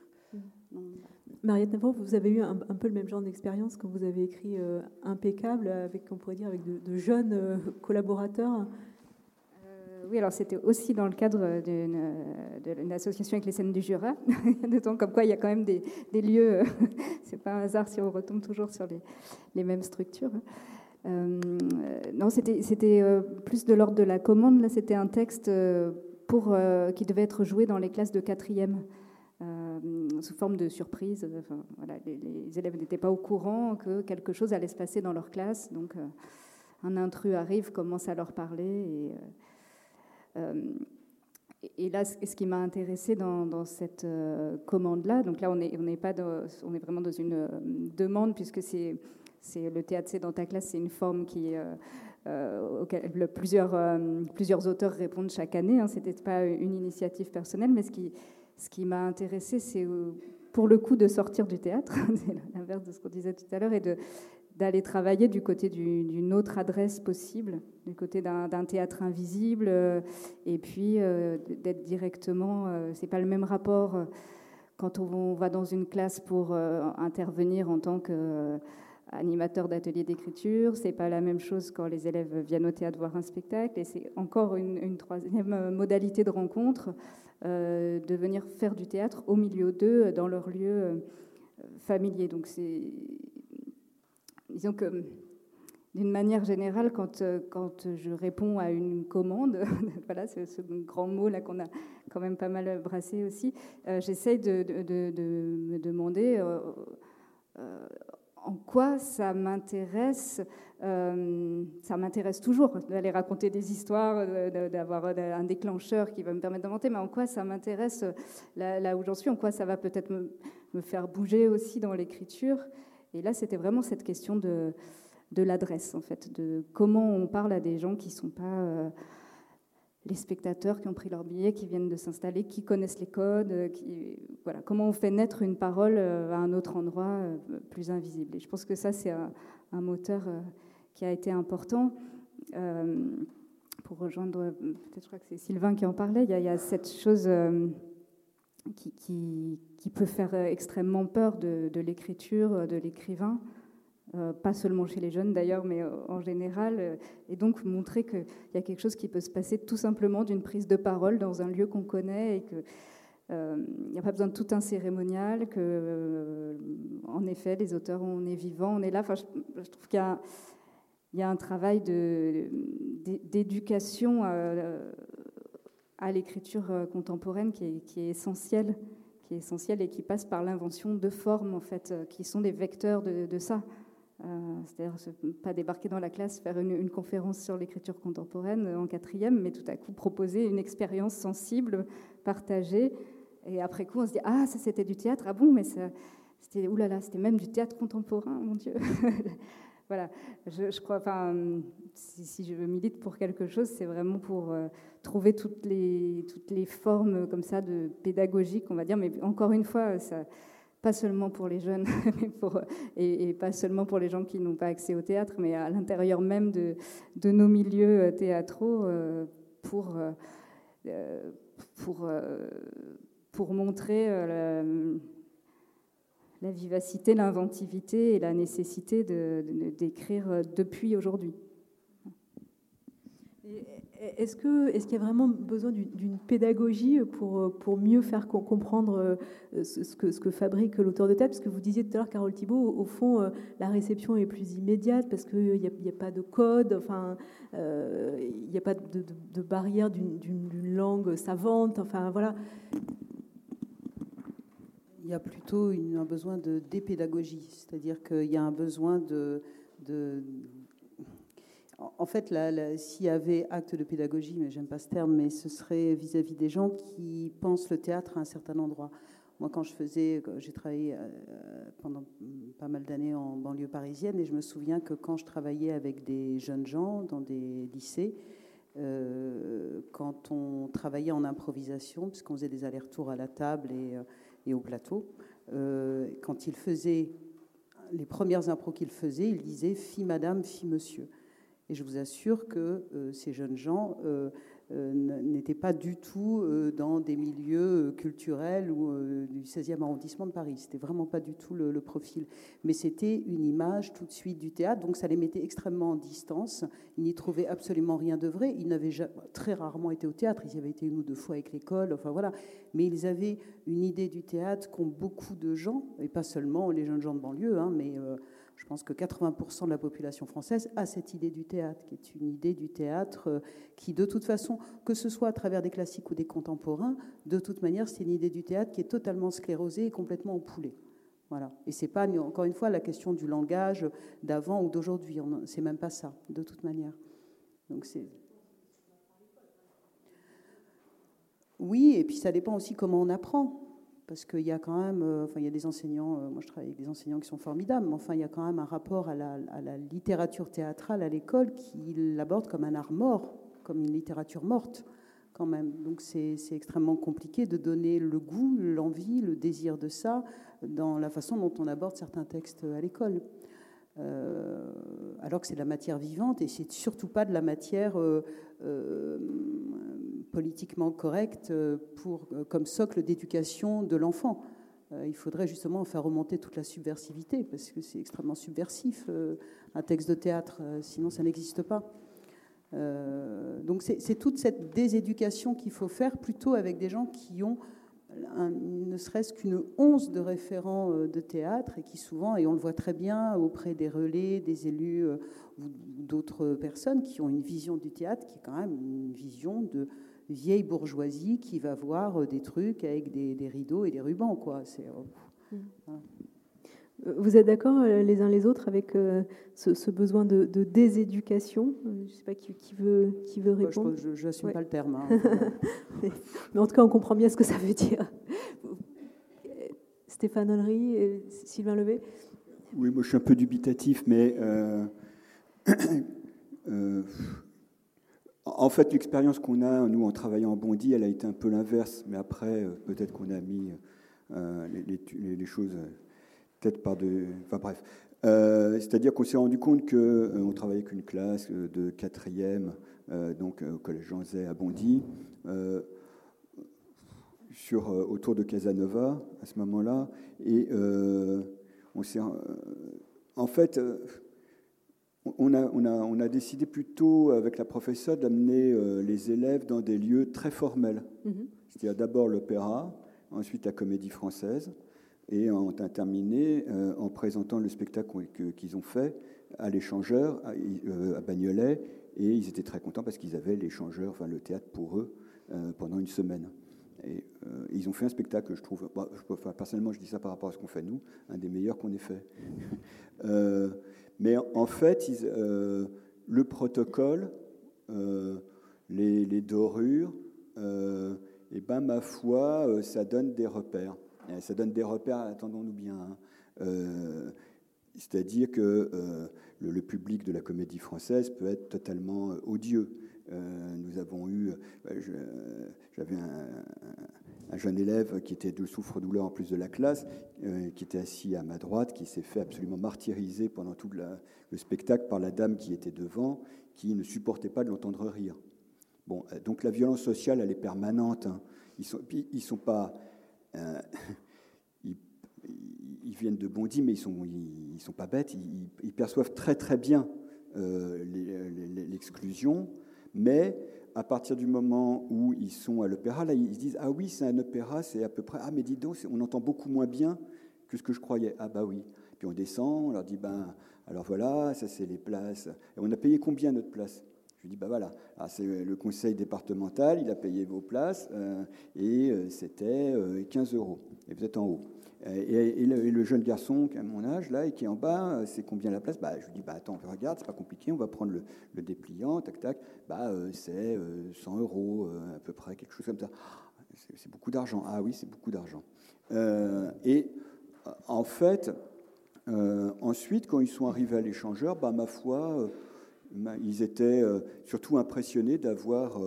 Mariette Navarro, vous avez eu un, peu le même genre d'expérience quand vous avez écrit euh, Impeccable, avec, on pourrait dire, avec de, jeunes euh, collaborateurs? Oui, alors c'était aussi dans le cadre d'une association avec les scènes du Jura, temps comme quoi il y a quand même des, lieux, c'est pas un hasard si on retombe toujours sur les, mêmes structures. Euh, non, c'était euh, plus de l'ordre de la commande, là c'était un texte euh, pour, qui devait être joué dans les classes de quatrième. Sous forme de surprise. les, élèves n'étaient pas au courant que quelque chose allait se passer dans leur classe. Donc, un intrus arrive, commence à leur parler. Et, euh, là, ce qui m'a intéressé dans, cette euh, commande-là, donc là, on est, pas on est vraiment dans une euh, demande, puisque c'est le théâtre, c'est dans ta classe, c'est une forme qui, auquel plusieurs, plusieurs auteurs répondent chaque année. Hein, Ce n'était pas une initiative personnelle, mais ce qui, ce qui m'a intéressé, c'est pour le coup de sortir du théâtre, c'est l'inverse de ce qu'on disait tout à l'heure, et d'aller travailler du côté d'une autre adresse possible, du côté d'un théâtre invisible, euh, et puis euh, d'être directement, euh, c'est pas le même rapport quand on va dans une classe pour intervenir en tant que animateur d'atelier d'écriture. C'est pas la même chose quand les élèves viennent au théâtre voir un spectacle. Et c'est encore une, troisième modalité de rencontre, de venir faire du théâtre au milieu d'eux, dans leur lieu familier. Donc c'est, disons que d'une manière générale, quand, euh, quand je réponds à une commande, voilà, c'est ce grand mot là qu'on a quand même pas mal brassé aussi, euh, j'essaye de, me demander euh, en quoi ça m'intéresse. ça m'intéresse toujours d'aller raconter des histoires, d'avoir un déclencheur qui va me permettre d'inventer, mais en quoi ça m'intéresse là, où j'en suis, en quoi ça va peut-être me, faire bouger aussi dans l'écriture. Et là, c'était vraiment cette question de l'adresse, en fait, de comment on parle à des gens qui ne sont pas euh, les spectateurs qui ont pris leur billet, qui viennent de s'installer, qui connaissent les codes, euh, qui, voilà, comment on fait naître une parole euh, à un autre endroit plus invisible. Et je pense que ça, c'est un, moteur qui a été important. pour rejoindre, peut-être je crois que c'est Sylvain qui en parlait, il y a, cette chose qui, peut faire extrêmement peur de l'écriture, de l'écrivain. Euh, pas seulement chez les jeunes d'ailleurs, mais euh, en général, euh, et donc montrer qu'il y a quelque chose qui peut se passer tout simplement d'une prise de parole dans un lieu qu'on connaît et que il n'y a pas besoin de tout un cérémonial, que en effet les auteurs on est vivant, on est là. Enfin, je, trouve qu'il y, a un travail d'éducation à, l'écriture contemporaine qui est, essentiel qui est essentiel et qui passe par l'invention de formes en fait, qui sont des vecteurs de ça. Euh, c'est-à-dire pas débarquer dans la classe, faire une, conférence sur l'écriture contemporaine en quatrième, mais tout à coup proposer une expérience sensible, partagée. Et après coup, on se dit Ah, ça c'était du théâtre, ah bon, mais c'était oulala, c'était même du théâtre contemporain, mon Dieu. voilà, je, crois, enfin, si, je milite pour quelque chose, c'est vraiment pour euh, trouver toutes les, toutes les formes comme ça de pédagogique, on va dire, mais encore une fois, ça pas seulement pour les jeunes et, pas seulement pour les gens qui n'ont pas accès au théâtre, mais à l'intérieur même de, de, nos milieux euh, théâtraux euh, pour, euh, pour, montrer la, la vivacité, l'inventivité et la nécessité d'écrire depuis aujourd'hui. Est-ce qu'il y a vraiment besoin d'une pédagogie pour, mieux faire comprendre euh, ce que, fabrique l'auteur de texte Parce que vous disiez tout à l'heure, Carole Thibault, au fond, euh, la réception est plus immédiate parce qu'il n'y a, pas de code, enfin, euh, il n'y a pas de, barrière d'une langue savante, enfin voilà. Il y a plutôt un besoin de dépédagogie, c'est-à-dire qu'il y a un besoin de en fait, s'il y avait acte de pédagogie, mais j'aime pas ce terme, mais ce serait vis-à-vis des gens qui pensent le théâtre à un certain endroit. Moi, quand je faisais, j'ai travaillé euh, pendant pas mal d'années en banlieue parisienne, et je me souviens que quand je travaillais avec des jeunes gens dans des lycées, euh, quand on travaillait en improvisation, puisqu'on faisait des allers-retours à la table et, euh, au plateau, quand ils faisaient les premières impros qu'ils faisaient, ils disaient fille madame, fille monsieur. Et je vous assure que euh, ces jeunes gens euh, euh, n'étaient pas du tout dans des milieux culturels ou du 16e arrondissement de Paris. C'était vraiment pas du tout le, profil. Mais c'était une image tout de suite du théâtre, donc ça les mettait extrêmement en distance. Ils n'y trouvaient absolument rien de vrai. Ils n'avaient très rarement été au théâtre. Ils y avaient été une ou deux fois avec l'école, enfin voilà. Mais ils avaient une idée du théâtre qu'ont beaucoup de gens, et pas seulement les jeunes gens de banlieue, hein, mais je pense que 80% de la population française a cette idée du théâtre, qui est une idée du théâtre euh, qui, de toute façon, que ce soit à travers des classiques ou des contemporains, de toute manière, c'est une idée du théâtre qui est totalement sclérosée et complètement empoulée. Voilà. Et c'est pas, encore une fois, la question du langage d'avant ou d'aujourd'hui. C'est même pas ça, de toute manière. Donc c'est. Oui, et puis ça dépend aussi comment on apprend parce qu'il y a quand même, euh, enfin, il y a des enseignants, euh, moi je travaille avec des enseignants qui sont formidables, mais enfin, il y a quand même un rapport à la, littérature théâtrale à l'école qui l'aborde comme un art mort, comme une littérature morte, quand même. Donc c'est extrêmement compliqué de donner le goût, l'envie, le désir de ça dans la façon dont on aborde certains textes à l'école. Euh, alors que c'est de la matière vivante et c'est surtout pas de la matière politiquement correcte pour, comme socle d'éducation de l'enfant. il faudrait justement faire remonter toute la subversivité, parce que c'est extrêmement subversif, un texte de théâtre, sinon ça n'existe pas. donc c'est toute cette déséducation qu'il faut faire plutôt avec des gens qui ont ne serait-ce qu'une once de référents euh, de théâtre et qui souvent, et on le voit très bien auprès des relais, des élus euh, ou d'autres personnes qui ont une vision du théâtre qui est quand même une vision de vieille bourgeoisie qui va voir euh, des trucs avec des, rideaux et des rubans. Quoi. C'est, mmh. Vous êtes d'accord euh, les uns les autres avec euh, ce, besoin de, déséducation? Euh, Je ne sais pas qui, veut, qui veut répondre. je n'assume pas le terme. Hein. Mais en tout cas, on comprend bien ce que ça veut dire. Stéphane Henry et Sylvain Levé? Oui, moi je suis un peu dubitatif, mais en fait, l'expérience qu'on a, nous, en travaillant en Bondy, elle a été un peu l'inverse, mais après, peut-être qu'on a mis les choses peut-être par de. Enfin bref. Euh, c'est-à-dire qu'on s'est rendu compte qu'on euh, travaillait avec une classe euh, de quatrième, donc au collège Jean Zay à Bondy, sur, autour de Casanova à ce moment-là. Et on s'est. en fait. On a, on, a, on a, décidé plutôt avec la professeure d'amener les élèves dans des lieux très formels. Mm-hmm. C'est-à-dire d'abord l'opéra, ensuite la comédie française, et ont terminé euh, en présentant le spectacle qu'ils ont fait à l'échangeur, à, euh, Bagnolet, et ils étaient très contents parce qu'ils avaient l'échangeur, enfin le théâtre pour eux, euh, pendant une semaine. Et ils ont fait un spectacle, je trouve, bah, personnellement je dis ça par rapport à ce qu'on fait nous, un des meilleurs qu'on ait fait. mais en fait, le protocole, les, les, dorures, et ben ma foi, ça donne des repères. Euh, ça donne des repères, attendons-nous bien. Hein. Euh, c'est-à-dire que euh, le, public de la comédie française peut être totalement odieux. nous avons eu, j'avais un, jeune élève qui était de souffre-douleur en plus de la classe, qui était assis à ma droite, qui s'est fait absolument martyriser pendant tout le spectacle par la dame qui était devant, qui ne supportait pas de l'entendre rire. Bon, donc la violence sociale, elle est permanente. Hein. Ils sont, ils sont pas, euh, ils, viennent de Bondy, mais ils sont, sont pas bêtes. Ils, perçoivent très très bien euh, l'exclusion, mais à partir du moment où ils sont à l'opéra, là, ils se disent ah oui, c'est un opéra, c'est à peu près ah mais dis donc, on entend beaucoup moins bien que ce que je croyais. Ah bah oui. Puis on descend, on leur dit ben alors voilà, ça c'est les places. Et on a payé combien notre place? Je lui dis, bah voilà, c'est le conseil départemental, il a payé vos places euh, et euh, c'était 15 euh, euros. Et vous êtes en haut. Et, le, jeune garçon qui a mon âge, là, et qui est en bas, c'est combien la place? Bah, Je lui dis, bah attends, regarde, c'est pas compliqué, on va prendre le, dépliant, tac, tac. Bah, c'est 100 euros à peu près, quelque chose comme ça. C'est beaucoup d'argent. Ah oui, c'est beaucoup d'argent. et en fait, ensuite, quand ils sont arrivés à l'échangeur, bah, ma foi, ils étaient euh, surtout impressionnés d'avoir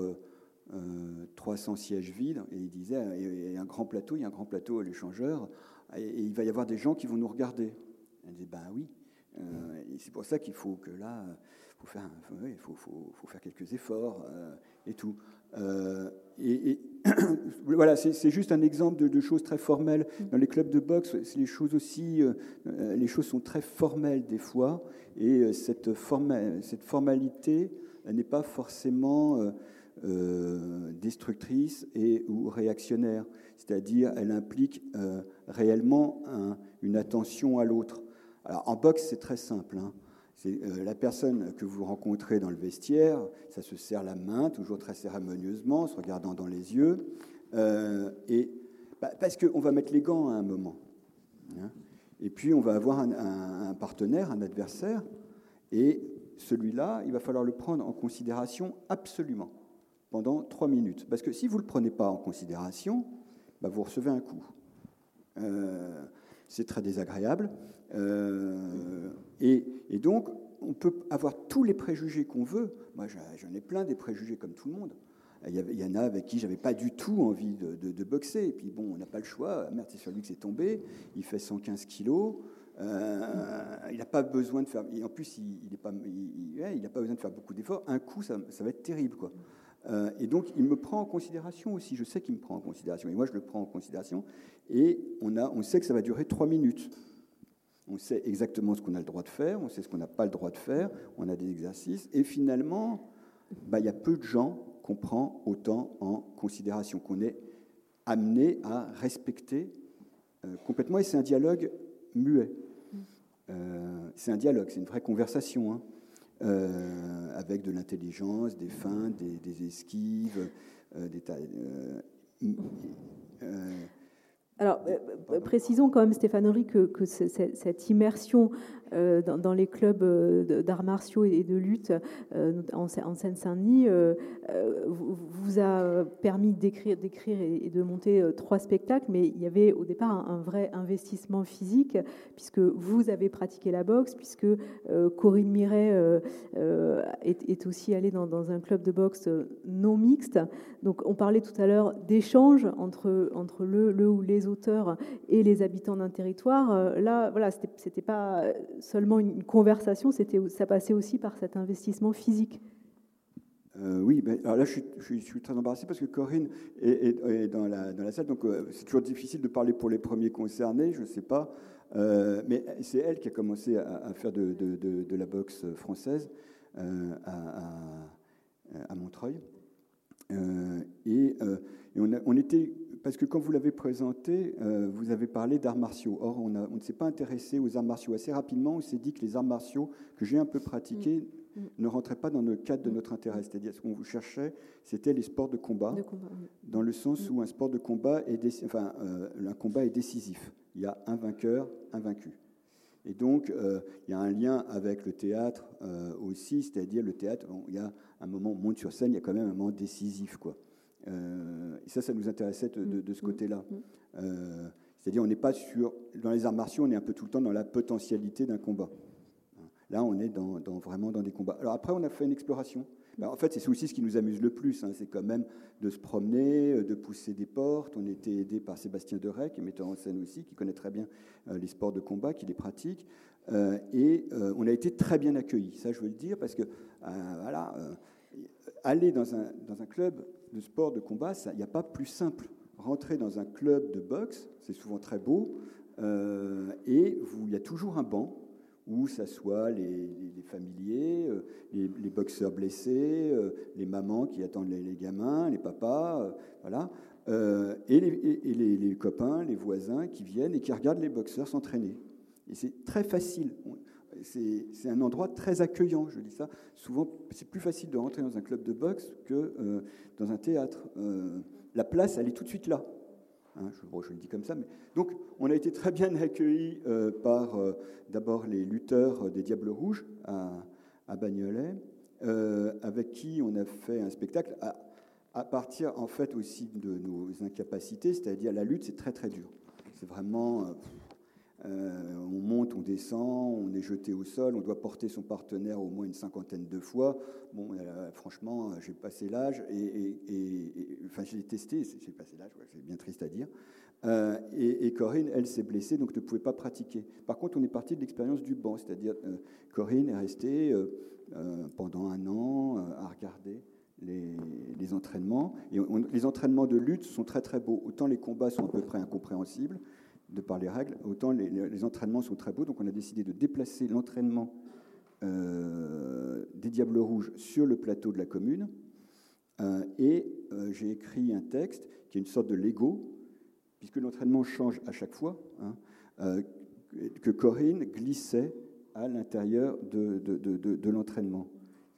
300 euh, euh, sièges vides. Et ils disaient, il y a un grand plateau, il y a un grand plateau à l'échangeur, et, il va y avoir des gens qui vont nous regarder. Elle disait, ben oui. c'est pour ça qu'il faut que là, faut, faut, faire quelques efforts et tout. Et, voilà, c'est juste un exemple de, choses très formelles. Dans les clubs de boxe, les choses aussi, les choses sont très formelles des fois, et cette, cette formalité n'est pas forcément destructrice et ou réactionnaire, c'est-à-dire elle implique réellement une attention à l'autre. Alors en boxe, c'est très simple. Hein. C'est euh, la personne que vous rencontrez dans le vestiaire, ça se serre la main, toujours très cérémonieusement, se regardant dans les yeux, euh, et parce qu'on va mettre les gants à un moment. Hein. et puis on va avoir un, partenaire, un adversaire, et celui-là, il va falloir le prendre en considération absolument pendant trois minutes. Parce que si vous ne le prenez pas en considération, bah, vous recevez un coup. Euh, c'est très désagréable. Euh, et, donc, on peut avoir tous les préjugés qu'on veut. Moi, j'en ai plein des préjugés comme tout le monde. Il y, en a avec qui j'avais pas du tout envie de, boxer. Et puis bon, on n'a pas le choix. Merde, c'est sur lui que c'est tombé. Il fait 115 kilos. Euh, il n'a pas besoin de faire. en plus, il n'a pas, besoin de faire beaucoup d'efforts. Un coup, ça, va être terrible, quoi. Et donc, il me prend en considération aussi. Je sais qu'il me prend en considération. Et moi, je le prends en considération. Et on, a, on sait que ça va durer trois minutes. On sait exactement ce qu'on a le droit de faire, on sait ce qu'on n'a pas le droit de faire, on a des exercices. Et finalement, bah, il y a peu de gens qu'on prend autant en considération, qu'on est amené à respecter euh, complètement. Et c'est un dialogue muet. Euh, c'est un dialogue, c'est une vraie conversation, hein. Euh, avec de l'intelligence, des feintes, des, esquives, des alors, précisons quand même, Stéphane Henry, que, que cette immersion euh, dans, les clubs euh, d'arts martiaux et de lutte euh, en, Seine-Saint-Denis vous, a permis d'écrire, et de monter trois spectacles, mais il y avait au départ un, vrai investissement physique, puisque vous avez pratiqué la boxe, puisque Corinne Miret est, aussi allée dans, un club de boxe non mixte. Donc on parlait tout à l'heure d'échanges entre, le ou les auteurs et les habitants d'un territoire. Là, voilà, c'était pas seulement une conversation, ça passait aussi par cet investissement physique. Euh, oui, alors là je suis, très embarrassé parce que Corinne est, dans, la, salle, donc euh, c'est toujours difficile de parler pour les premiers concernés, je ne sais pas, euh, mais c'est elle qui a commencé à, faire de, la boxe française à, Montreuil. et, on, était parce que quand vous l'avez présenté, euh, vous avez parlé d'arts martiaux. Or, on, ne s'est pas intéressé aux arts martiaux. Assez rapidement, on s'est dit que les arts martiaux que j'ai un peu pratiqués mm. Mm. ne rentraient pas dans le cadre de notre intérêt. C'est-à-dire, ce qu'on vous cherchait, c'était les sports de combat, dans le sens mm. où un sport de combat est, enfin, euh, un combat est décisif. Il y a un vainqueur, un vaincu. Et donc, euh, il y a un lien avec le théâtre aussi, c'est-à-dire le théâtre, il y a un moment, on monte sur scène, il y a quand même un moment décisif, quoi. Euh, et ça, ça nous intéressait de, ce mm, mm, côté-là. Mm. Euh, c'est-à-dire, on n'est pas sur. Dans les arts martiaux, on est un peu tout le temps dans la potentialité d'un combat. Là, on est dans, vraiment dans des combats. Alors après, on a fait une exploration. Ben, en fait, c'est aussi ce qui nous amuse le plus. Hein. C'est quand même de se promener, euh, de pousser des portes. On était aidé par Sébastien Derey, qui est metteur en scène aussi, qui connaît très bien les sports de combat, qui les pratique. et on a été très bien accueillis. Ça, je veux le dire, parce que, voilà, aller dans un, dans un club de sport de combat, il n'y a pas plus simple. Rentrer dans un club de boxe, c'est souvent très beau, euh, et il y a toujours un banc où s'assoient les, les, familiers, euh, les, boxeurs blessés, euh, les mamans qui attendent les, gamins, les papas, voilà, et, les, copains, les voisins qui viennent et qui regardent les boxeurs s'entraîner. Et c'est très facile c'est un endroit très accueillant, je dis ça. Souvent, c'est plus facile de rentrer dans un club de boxe que euh, dans un théâtre. Euh, la place, elle est tout de suite là. Hein, je, le dis comme ça. Donc, on a été très bien accueillis euh, par d'abord les lutteurs des Diables Rouges à, à Bagnolet, avec qui on a fait un spectacle à, à, partir en fait aussi de nos incapacités, c'est-à-dire la lutte, c'est très très dur. C'est vraiment euh, on monte, on descend, on est jeté au sol, on doit porter son partenaire au moins une cinquantaine de fois. Bon, euh, franchement, j'ai passé l'âge et, enfin, j'ai testé, j'ai passé l'âge, c'est bien triste à dire. Euh, et, Corinne, elle s'est blessée, donc ne pouvait pas pratiquer. Par contre, on est parti de l'expérience du banc, c'est-à-dire Corinne est restée pendant un an à regarder les, entraînements. Les entraînements de lutte sont très très beaux. Autant les combats sont à peu près incompréhensibles, de par les règles, autant les, entraînements sont très beaux. Donc on a décidé de déplacer l'entraînement euh, des Diables Rouges sur le plateau de la commune. Euh, et euh, j'ai écrit un texte qui est une sorte de Lego, puisque l'entraînement change à chaque fois, hein, que Corinne glissait à l'intérieur de, l'entraînement.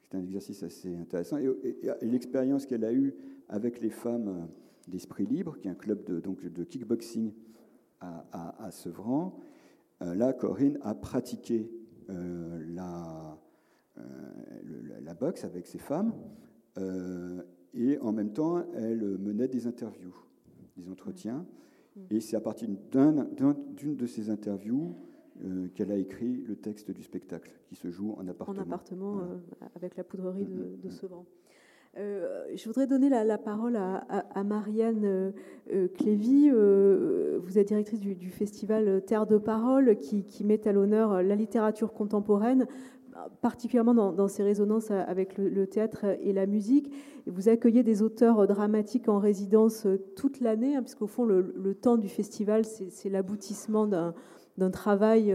C'est un exercice assez intéressant. Et, l'expérience qu'elle a eue avec les femmes d'Esprit Libre, qui est un club de kickboxing à, à, Sevran. Euh, là, Corinne a pratiqué euh, la, euh, la, boxe avec ses femmes et en même temps, elle menait des interviews, des entretiens. Mm. Et c'est à partir d'une de ces interviews qu'elle a écrit le texte du spectacle qui se joue en appartement. En appartement, avec la poudrerie de, mm, mm, de Sevran. Euh, je voudrais donner la, parole à, Marianne euh, euh, Clévy. vous êtes directrice du, festival Terre de Parole qui, met à l'honneur la littérature contemporaine. particulièrement dans, ces résonances avec le, théâtre et la musique. vous accueillez des auteurs dramatiques en résidence toute l'année, hein, puisqu'au fond, le, temps du festival, c'est l'aboutissement d'un travail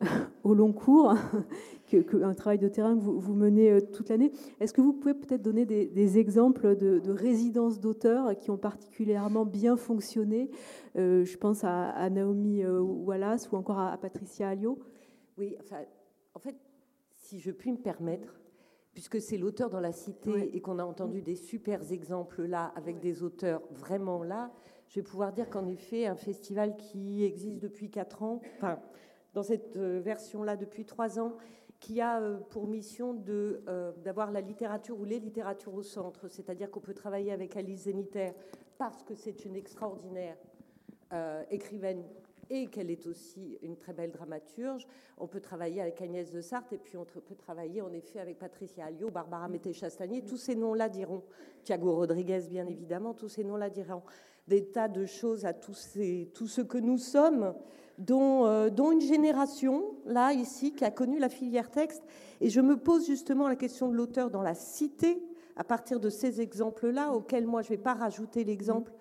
au long cours, un travail de terrain que vous, menez euh, toute l'année. Est-ce que vous pouvez peut-être donner des, exemples de, résidences d'auteurs qui ont particulièrement bien fonctionné euh, Je pense à, Naomi euh, Wallace ou encore à, Patricia Alliot? Oui, enfin, en fait, si je puis me permettre, puisque c'est l'auteur dans la cité et qu'on a entendu des super exemples là, avec des auteurs vraiment là, je vais pouvoir dire qu'en effet, un festival qui existe depuis quatre ans, enfin, dans cette version-là depuis trois ans, qui a euh, pour mission euh, d'avoir la littérature ou les littératures au centre, c'est-à-dire qu'on peut travailler avec Alice Zéniter parce que c'est une extraordinaire euh, écrivaine et qu'elle est aussi une très belle dramaturge. On peut travailler avec Agnès de Sarthe et puis on peut travailler en effet avec Patricia Alliot, Barbara Mété-Chastanier. Tous ces noms-là diront, Thiago Rodriguez bien évidemment, tous ces noms-là diront des tas de choses à tous, ces, tout ce que nous sommes euh, dont, une génération, là, ici, qui a connu la filière texte. Et je me pose justement la question de l'auteur dans la cité, à partir de ces exemples-là, auxquels moi, je ne vais pas rajouter l'exemple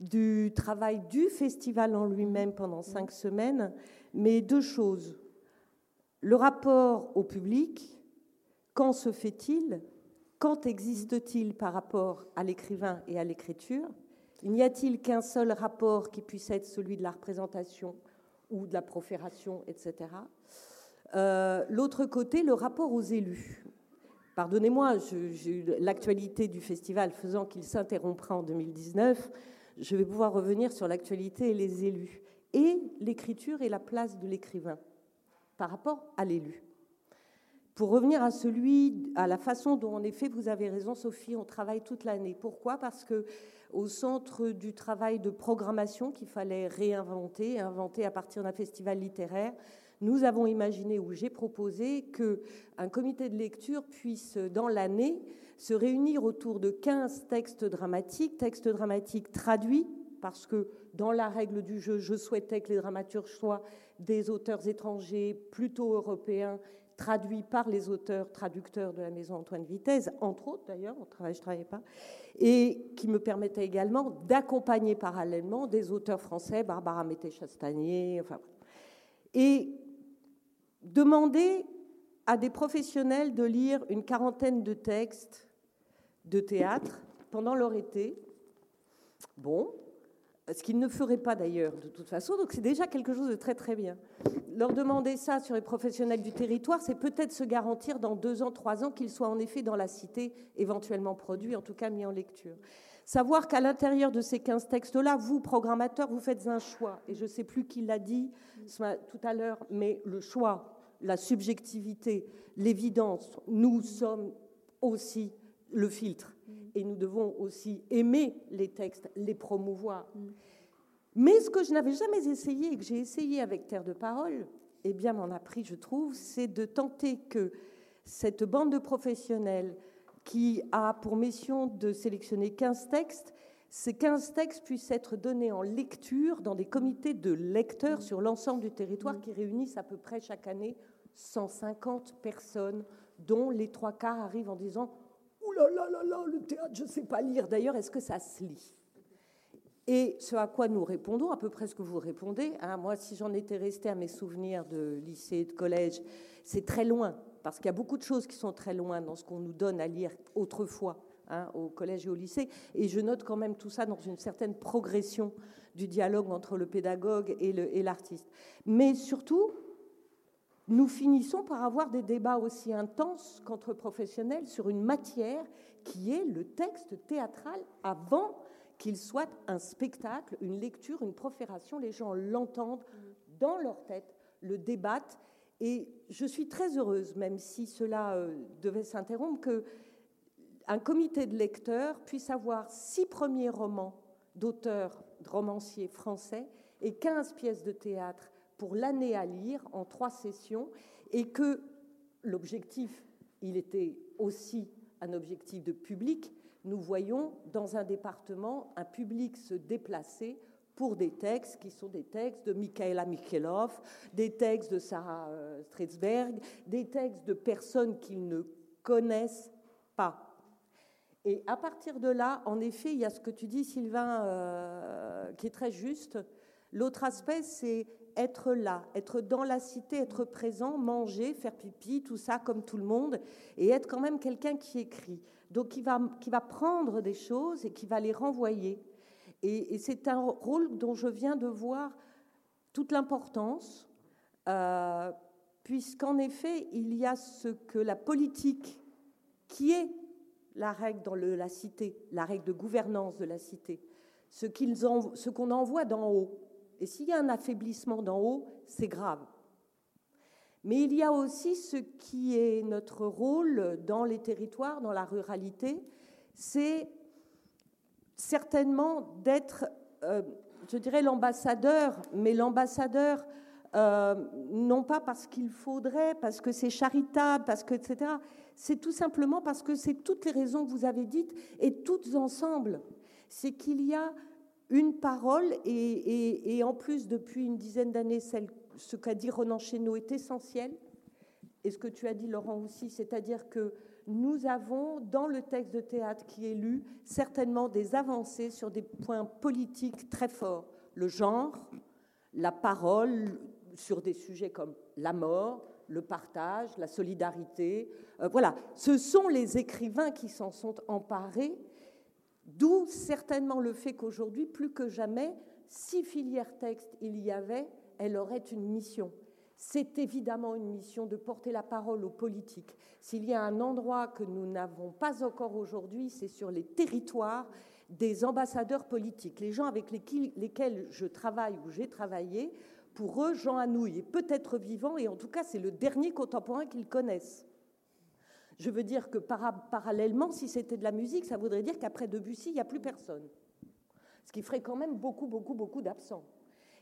du travail du festival en lui-même pendant cinq semaines, mais deux choses. Le rapport au public, quand se fait-il Quand existe-t-il par rapport à l'écrivain et à l'écriture N'y a-t-il qu'un seul rapport qui puisse être celui de la représentation ou de la profération, etc. Euh, l'autre côté, le rapport aux élus. Pardonnez-moi, l'actualité du festival faisant qu'il s'interrompra en 2019, je vais pouvoir revenir sur l'actualité et les élus, et l'écriture et la place de l'écrivain par rapport à l'élu. Pour revenir à celui, à la façon dont, en effet, vous avez raison, Sophie, on travaille toute l'année. Pourquoi? Parce que au centre du travail de programmation qu'il fallait réinventer, inventer à partir d'un festival littéraire, nous avons imaginé ou j'ai proposé qu'un comité de lecture puisse, dans l'année, se réunir autour de 15 textes dramatiques, textes dramatiques traduits, parce que dans la règle du jeu, je souhaitais que les dramaturges soient des auteurs étrangers, plutôt européens, traduits par les auteurs traducteurs de la maison Antoine Vitesse, entre autres d'ailleurs, je ne travaillais pas, et qui me permettait également d'accompagner parallèlement des auteurs français, Barbara Mété-Chastanier, enfin, et demander à des professionnels de lire une quarantaine de textes de théâtre pendant leur été. Bon, ce qu'ils ne feraient pas d'ailleurs de toute façon, donc c'est déjà quelque chose de très très bien. Leur demander ça sur les professionnels du territoire, c'est peut-être se garantir dans deux ans, trois ans qu'ils soient en effet dans la cité, éventuellement produits, en tout cas mis en lecture. Savoir qu'à l'intérieur de ces 15 textes-là, vous, programmateurs, vous faites un choix. Et je ne sais plus qui l'a dit tout à l'heure, mais le choix, la subjectivité, l'évidence, nous sommes aussi le filtre et nous devons aussi aimer les textes, les promouvoir. Mm. Mais ce que je n'avais jamais essayé et que j'ai essayé avec Terre de Parole, et eh bien m'en a pris, je trouve, c'est de tenter que cette bande de professionnels qui a pour mission de sélectionner 15 textes, ces 15 textes puissent être donnés en lecture dans des comités de lecteurs sur l'ensemble du territoire mm. qui réunissent à peu près chaque année 150 personnes, dont les trois quarts arrivent en disant là là là là, le théâtre, je ne sais pas lire. D'ailleurs, est-ce que ça se lit? Et ce à quoi nous répondons, à peu près ce que vous répondez, hein, moi, si j'en étais resté à mes souvenirs de lycée, de collège, c'est très loin, parce qu'il y a beaucoup de choses qui sont très loin dans ce qu'on nous donne à lire autrefois. Hein, au collège et au lycée. Et je note quand même tout ça dans une certaine progression du dialogue entre le pédagogue et l'artiste. Mais surtout, nous finissons par avoir des débats aussi intenses qu'entre professionnels sur une matière qui est le texte théâtral avant qu'il soit un spectacle, une lecture, une profération. Les gens l'entendent dans leur tête, le débattent. Et je suis très heureuse, même si cela euh, devait s'interrompre, que un comité de lecteurs puisse avoir six premiers romans d'auteurs, romanciers français et 15 pièces de théâtre pour l'année à lire en trois sessions et que l'objectif, il était aussi un objectif de public. Nous voyons dans un département un public se déplacer pour des textes qui sont des textes de Michaela Mikhailov, des textes de Sarah euh, Strasberg, des textes de personnes qu'ils ne connaissent pas. Et à partir de là, en effet, il y a ce que tu dis, Sylvain, euh, qui est très juste. L'autre aspect, c'est être là, être dans la cité, être présent, manger, faire pipi, tout ça comme tout le monde, et être quand même quelqu'un qui écrit. Donc qui va, qui va prendre des choses et qui va les renvoyer. Et, c'est un rôle dont je viens de voir toute l'importance, euh, puisqu'en effet, il y a ce que la politique, qui est la règle dans la cité, la règle de gouvernance de la cité, ce qu'on envoie d'en haut, et s'il y a un affaiblissement d'en haut, c'est grave. Mais il y a aussi ce qui est notre rôle dans les territoires, dans la ruralité, c'est certainement d'être, euh, je dirais, l'ambassadeur, mais l'ambassadeur, euh, non pas parce qu'il faudrait, parce que c'est charitable, parce que, etc. C'est tout simplement parce que c'est toutes les raisons que vous avez dites, et toutes ensemble. C'est qu'il y a une parole, et, en plus, depuis une dizaine d'années, ce qu'a dit Ronan Chéneau est essentiel, et ce que tu as dit, Laurent, aussi, c'est-à-dire que nous avons, dans le texte de théâtre qui est lu, certainement des avancées sur des points politiques très forts. Le genre, la parole sur des sujets comme la mort, le partage, la solidarité. Euh, voilà, ce sont les écrivains qui s'en sont emparés D'où certainement le fait qu'aujourd'hui, plus que jamais, si filière texte il y avait, elle aurait une mission. C'est évidemment une mission de porter la parole aux politiques. S'il y a un endroit que nous n'avons pas encore aujourd'hui, c'est sur les territoires des ambassadeurs politiques, les gens avec lesquels je travaille ou j'ai travaillé. Pour eux, Jean Anouilh est peut-être vivant et en tout cas, c'est le dernier contemporain qu'ils connaissent. Je veux dire que parallèlement, si c'était de la musique, ça voudrait dire qu'après Debussy, il n'y a plus personne. Ce qui ferait quand même beaucoup, beaucoup, beaucoup d'absents.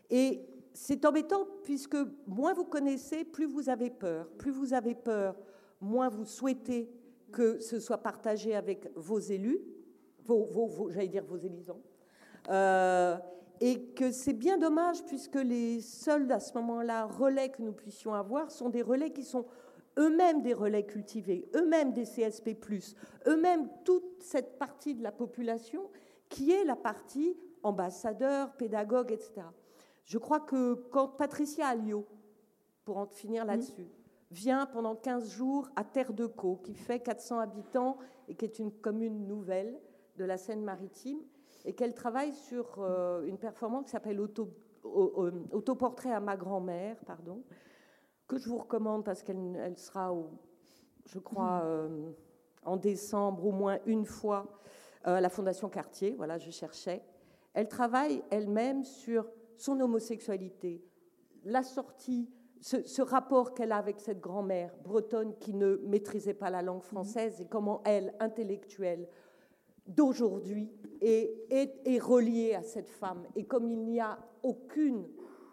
Et c'est embêtant puisque moins vous connaissez, plus vous avez peur. Plus vous avez peur, moins vous souhaitez que ce soit partagé avec vos élus, vos, j'allais dire vos élisants. Euh, et que c'est bien dommage puisque les seuls à ce moment-là relais que nous puissions avoir sont des relais qui sont eux-mêmes des relais cultivés, eux-mêmes des CSP, eux-mêmes toute cette partie de la population qui est la partie ambassadeur, pédagogue, etc. Je crois que quand Patricia Alliot, pour en finir là-dessus, vient pendant 15 jours à Terre de Caux, qui fait 400 habitants et qui est une commune nouvelle de la Seine-Maritime, et qu'elle travaille sur euh, une performance qui s'appelle Auto, Autoportrait à ma grand-mère, pardon, que je vous recommande parce qu'elle sera, je crois, euh, en décembre au moins une fois euh, à la Fondation Cartier. Voilà, je cherchais. Elle travaille elle-même sur son homosexualité, la sortie, ce, rapport qu'elle a avec cette grand-mère bretonne qui ne maîtrisait pas la langue française et comment elle, intellectuelle d'aujourd'hui, est, est reliée à cette femme. Et comme il n'y a aucune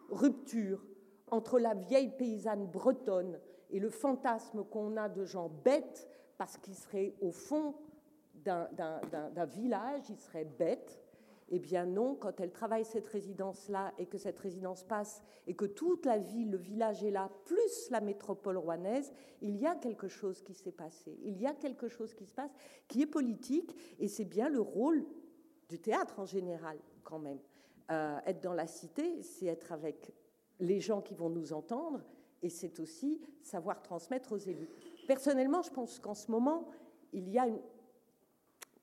rupture entre la vieille paysanne bretonne et le fantasme qu'on a de gens bêtes, parce qu'ils seraient au fond d'un village, ils seraient bêtes. Eh bien non, quand elle travaille cette résidence-là et que cette résidence passe et que toute la ville, le village est là, plus la métropole rouennaise, il y a quelque chose qui s'est passé. Il y a quelque chose qui se passe qui est politique et c'est bien le rôle du théâtre en général quand même. Euh, être dans la cité, c'est être avec les gens qui vont nous entendre, et c'est aussi savoir transmettre aux élus. Personnellement, je pense qu'en ce moment, il y a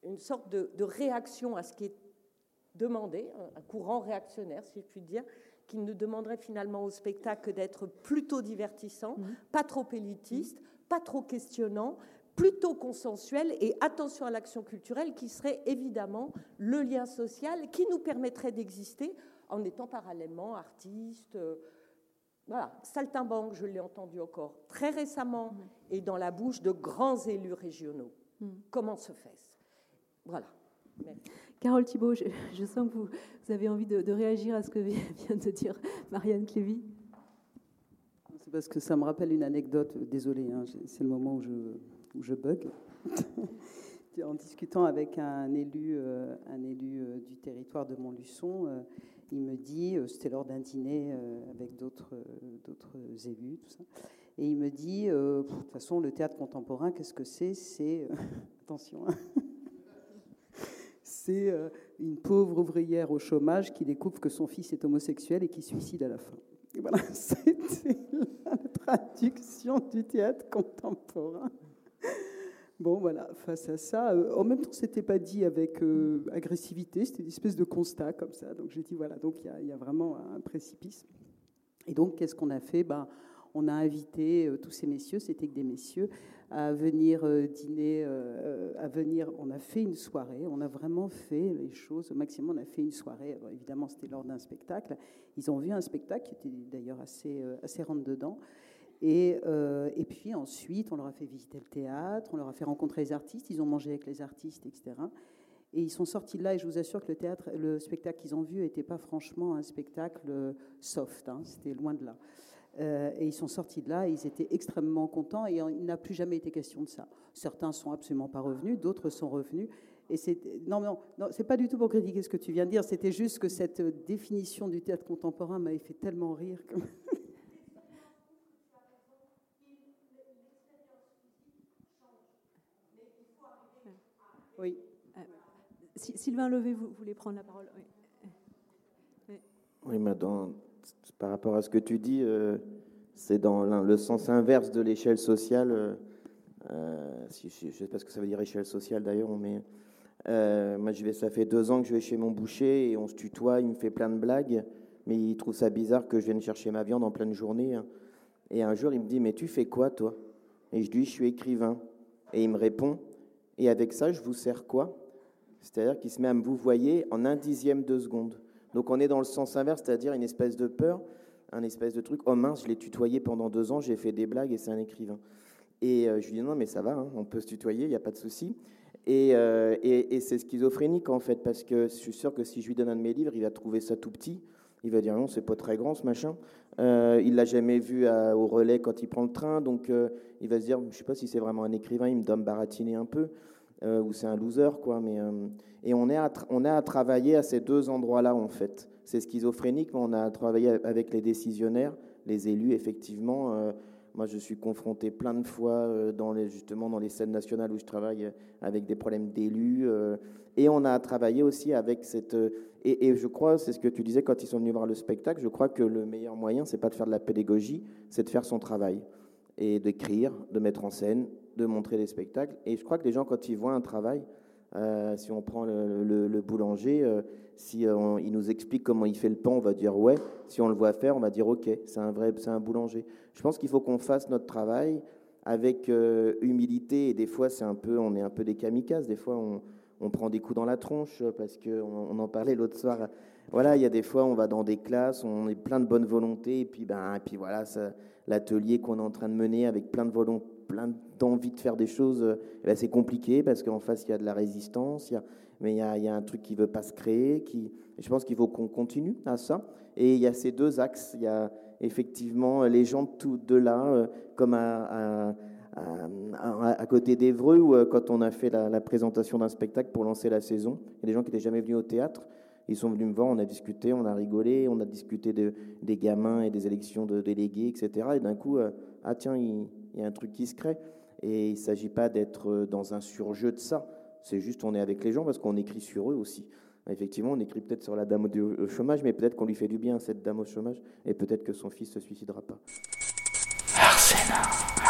une, sorte de, réaction à ce qui est demandé, un courant réactionnaire, si je puis dire, qui ne demanderait finalement au spectacle que d'être plutôt divertissant, mmh. pas trop élitiste, pas trop questionnant, plutôt consensuel et attention à l'action culturelle qui serait évidemment le lien social qui nous permettrait d'exister en étant parallèlement artiste. Euh, voilà, saltimbanque, je l'ai entendu encore très récemment, mm. et dans la bouche de grands élus régionaux. Mm. Comment se fait-ce? Voilà. Carole Thibault, je, sens que vous, avez envie de, réagir à ce que vient de dire Marianne Clévy. C'est parce que ça me rappelle une anecdote, désolé, hein, c'est le moment où je, où je bug. en discutant avec un élu, euh, un élu euh, du territoire de Montluçon, il me dit, c'était lors d'un dîner avec d'autres élus, tout ça, et il me dit, de toute façon, le théâtre contemporain, qu'est-ce que c'est? C'est, attention, hein, c'est une pauvre ouvrière au chômage qui découvre que son fils est homosexuel et qui suicide à la fin. Et voilà, c'était la traduction du théâtre contemporain. Bon, voilà, face à ça, euh, en même temps, c'était pas dit avec euh, agressivité, c'était une espèce de constat comme ça. Donc j'ai dit, voilà, donc il y, a vraiment un précipice. Et donc, qu'est-ce qu'on a fait? Ben, On a invité euh, tous ces messieurs, c'était que des messieurs, à venir dîner, à venir. On a fait une soirée, on a vraiment fait les choses au maximum. On a fait une soirée, évidemment, c'était lors d'un spectacle. Ils ont vu un spectacle qui était d'ailleurs assez, assez rentre-dedans. Et, euh, et, puis ensuite, on leur a fait visiter le théâtre, on leur a fait rencontrer les artistes, ils ont mangé avec les artistes, etc. Et ils sont sortis de là, et je vous assure que le spectacle qu'ils ont vu n'était pas franchement un spectacle soft, hein, c'était loin de là. Euh, et ils sont sortis de là, et ils étaient extrêmement contents, et il n'a plus jamais été question de ça. Certains sont absolument pas revenus, d'autres sont revenus. Et non, non, non c'est pas du tout pour critiquer ce que tu viens de dire. C'était juste que cette définition du théâtre contemporain m'avait fait tellement rire. Oui. Euh, Sylvain Levé, vous voulez prendre la parole Oui, oui. mais par rapport à ce que tu dis, euh, c'est dans le sens inverse de l'échelle sociale. Euh, si, je ne sais pas ce que ça veut dire échelle sociale d'ailleurs, mais moi je vais, ça fait deux ans que je vais chez mon boucher et on se tutoie, il me fait plein de blagues, mais il trouve ça bizarre que je vienne chercher ma viande en pleine journée. Hein. Et un jour il me dit mais tu fais quoi toi? Et je dis je suis écrivain. Et il me répond et avec ça, je vous sers quoi? C'est-à-dire qu'il se met à me vous voyez en un dixième de seconde. Donc on est dans le sens inverse, c'est-à-dire une espèce de peur, un espèce de truc. Oh mince, je l'ai tutoyé pendant deux ans, j'ai fait des blagues et c'est un écrivain. Et euh, je lui dis non, mais ça va, hein, on peut se tutoyer, il n'y a pas de souci. Euh, et, et, c'est schizophrénique en fait, parce que je suis sûr que si je lui donne un de mes livres, il va trouver ça tout petit. Il va dire non, c'est pas très grand ce machin. Euh, il l'a jamais vu au relais quand il prend le train, donc euh, il va se dire, je sais pas si c'est vraiment un écrivain, il me donne baratiner un peu, euh, ou c'est un loser quoi. Mais et on est on est à travailler à ces deux endroits-là en fait. C'est schizophrénique, mais on a à travailler avec les décisionnaires, les élus effectivement. Moi, je suis confronté plein de fois dans les, justement dans les scènes nationales où je travaille avec des problèmes d'élus. et on a travaillé aussi avec cette et, je crois, c'est ce que tu disais quand ils sont venus voir le spectacle, je crois que le meilleur moyen, c'est pas de faire de la pédagogie, c'est de faire son travail et d'écrire, de mettre en scène, de montrer des spectacles. Et je crois que les gens, quand ils voient un travail, euh, si on prend le, boulanger, euh, si euh, il nous explique comment il fait le pain, on va dire ouais. Si on le voit faire, on va dire ok, c'est un vrai, c'est un boulanger. Je pense qu'il faut qu'on fasse notre travail avec humilité et des fois c'est un peu, on est un peu des kamikazes. Des fois on, on prend des coups dans la tronche parce qu'on on en parlait l'autre soir. Voilà, il y a des fois, on va dans des classes, on est plein de bonne volonté, et puis, ben, et puis voilà, l'atelier qu'on est en train de mener avec plein de volonté, plein d'envie de faire des choses, euh, c'est compliqué parce qu'en face, il y a de la résistance, il y, a, un truc qui ne veut pas se créer. Qui, je pense qu'il faut qu'on continue à ça. Et il y a ces deux axes. Il y a effectivement les gens tout de là, euh, comme à à, côté d'Evreux, euh, quand on a fait la, présentation d'un spectacle pour lancer la saison, il y a des gens qui n'étaient jamais venus au théâtre. Ils sont venus me voir, on a discuté, on a rigolé, on a discuté de, des gamins et des élections de délégués, etc. Et d'un coup, euh, ah tiens, il, y a un truc qui se crée. Et il ne s'agit pas d'être euh, dans un surjeu de ça. C'est juste on est avec les gens parce qu'on écrit sur eux aussi. Effectivement, on écrit peut-être sur la dame au chômage, mais peut-être qu'on lui fait du bien, cette dame au chômage, et peut-être que son fils se suicidera pas. Arsena.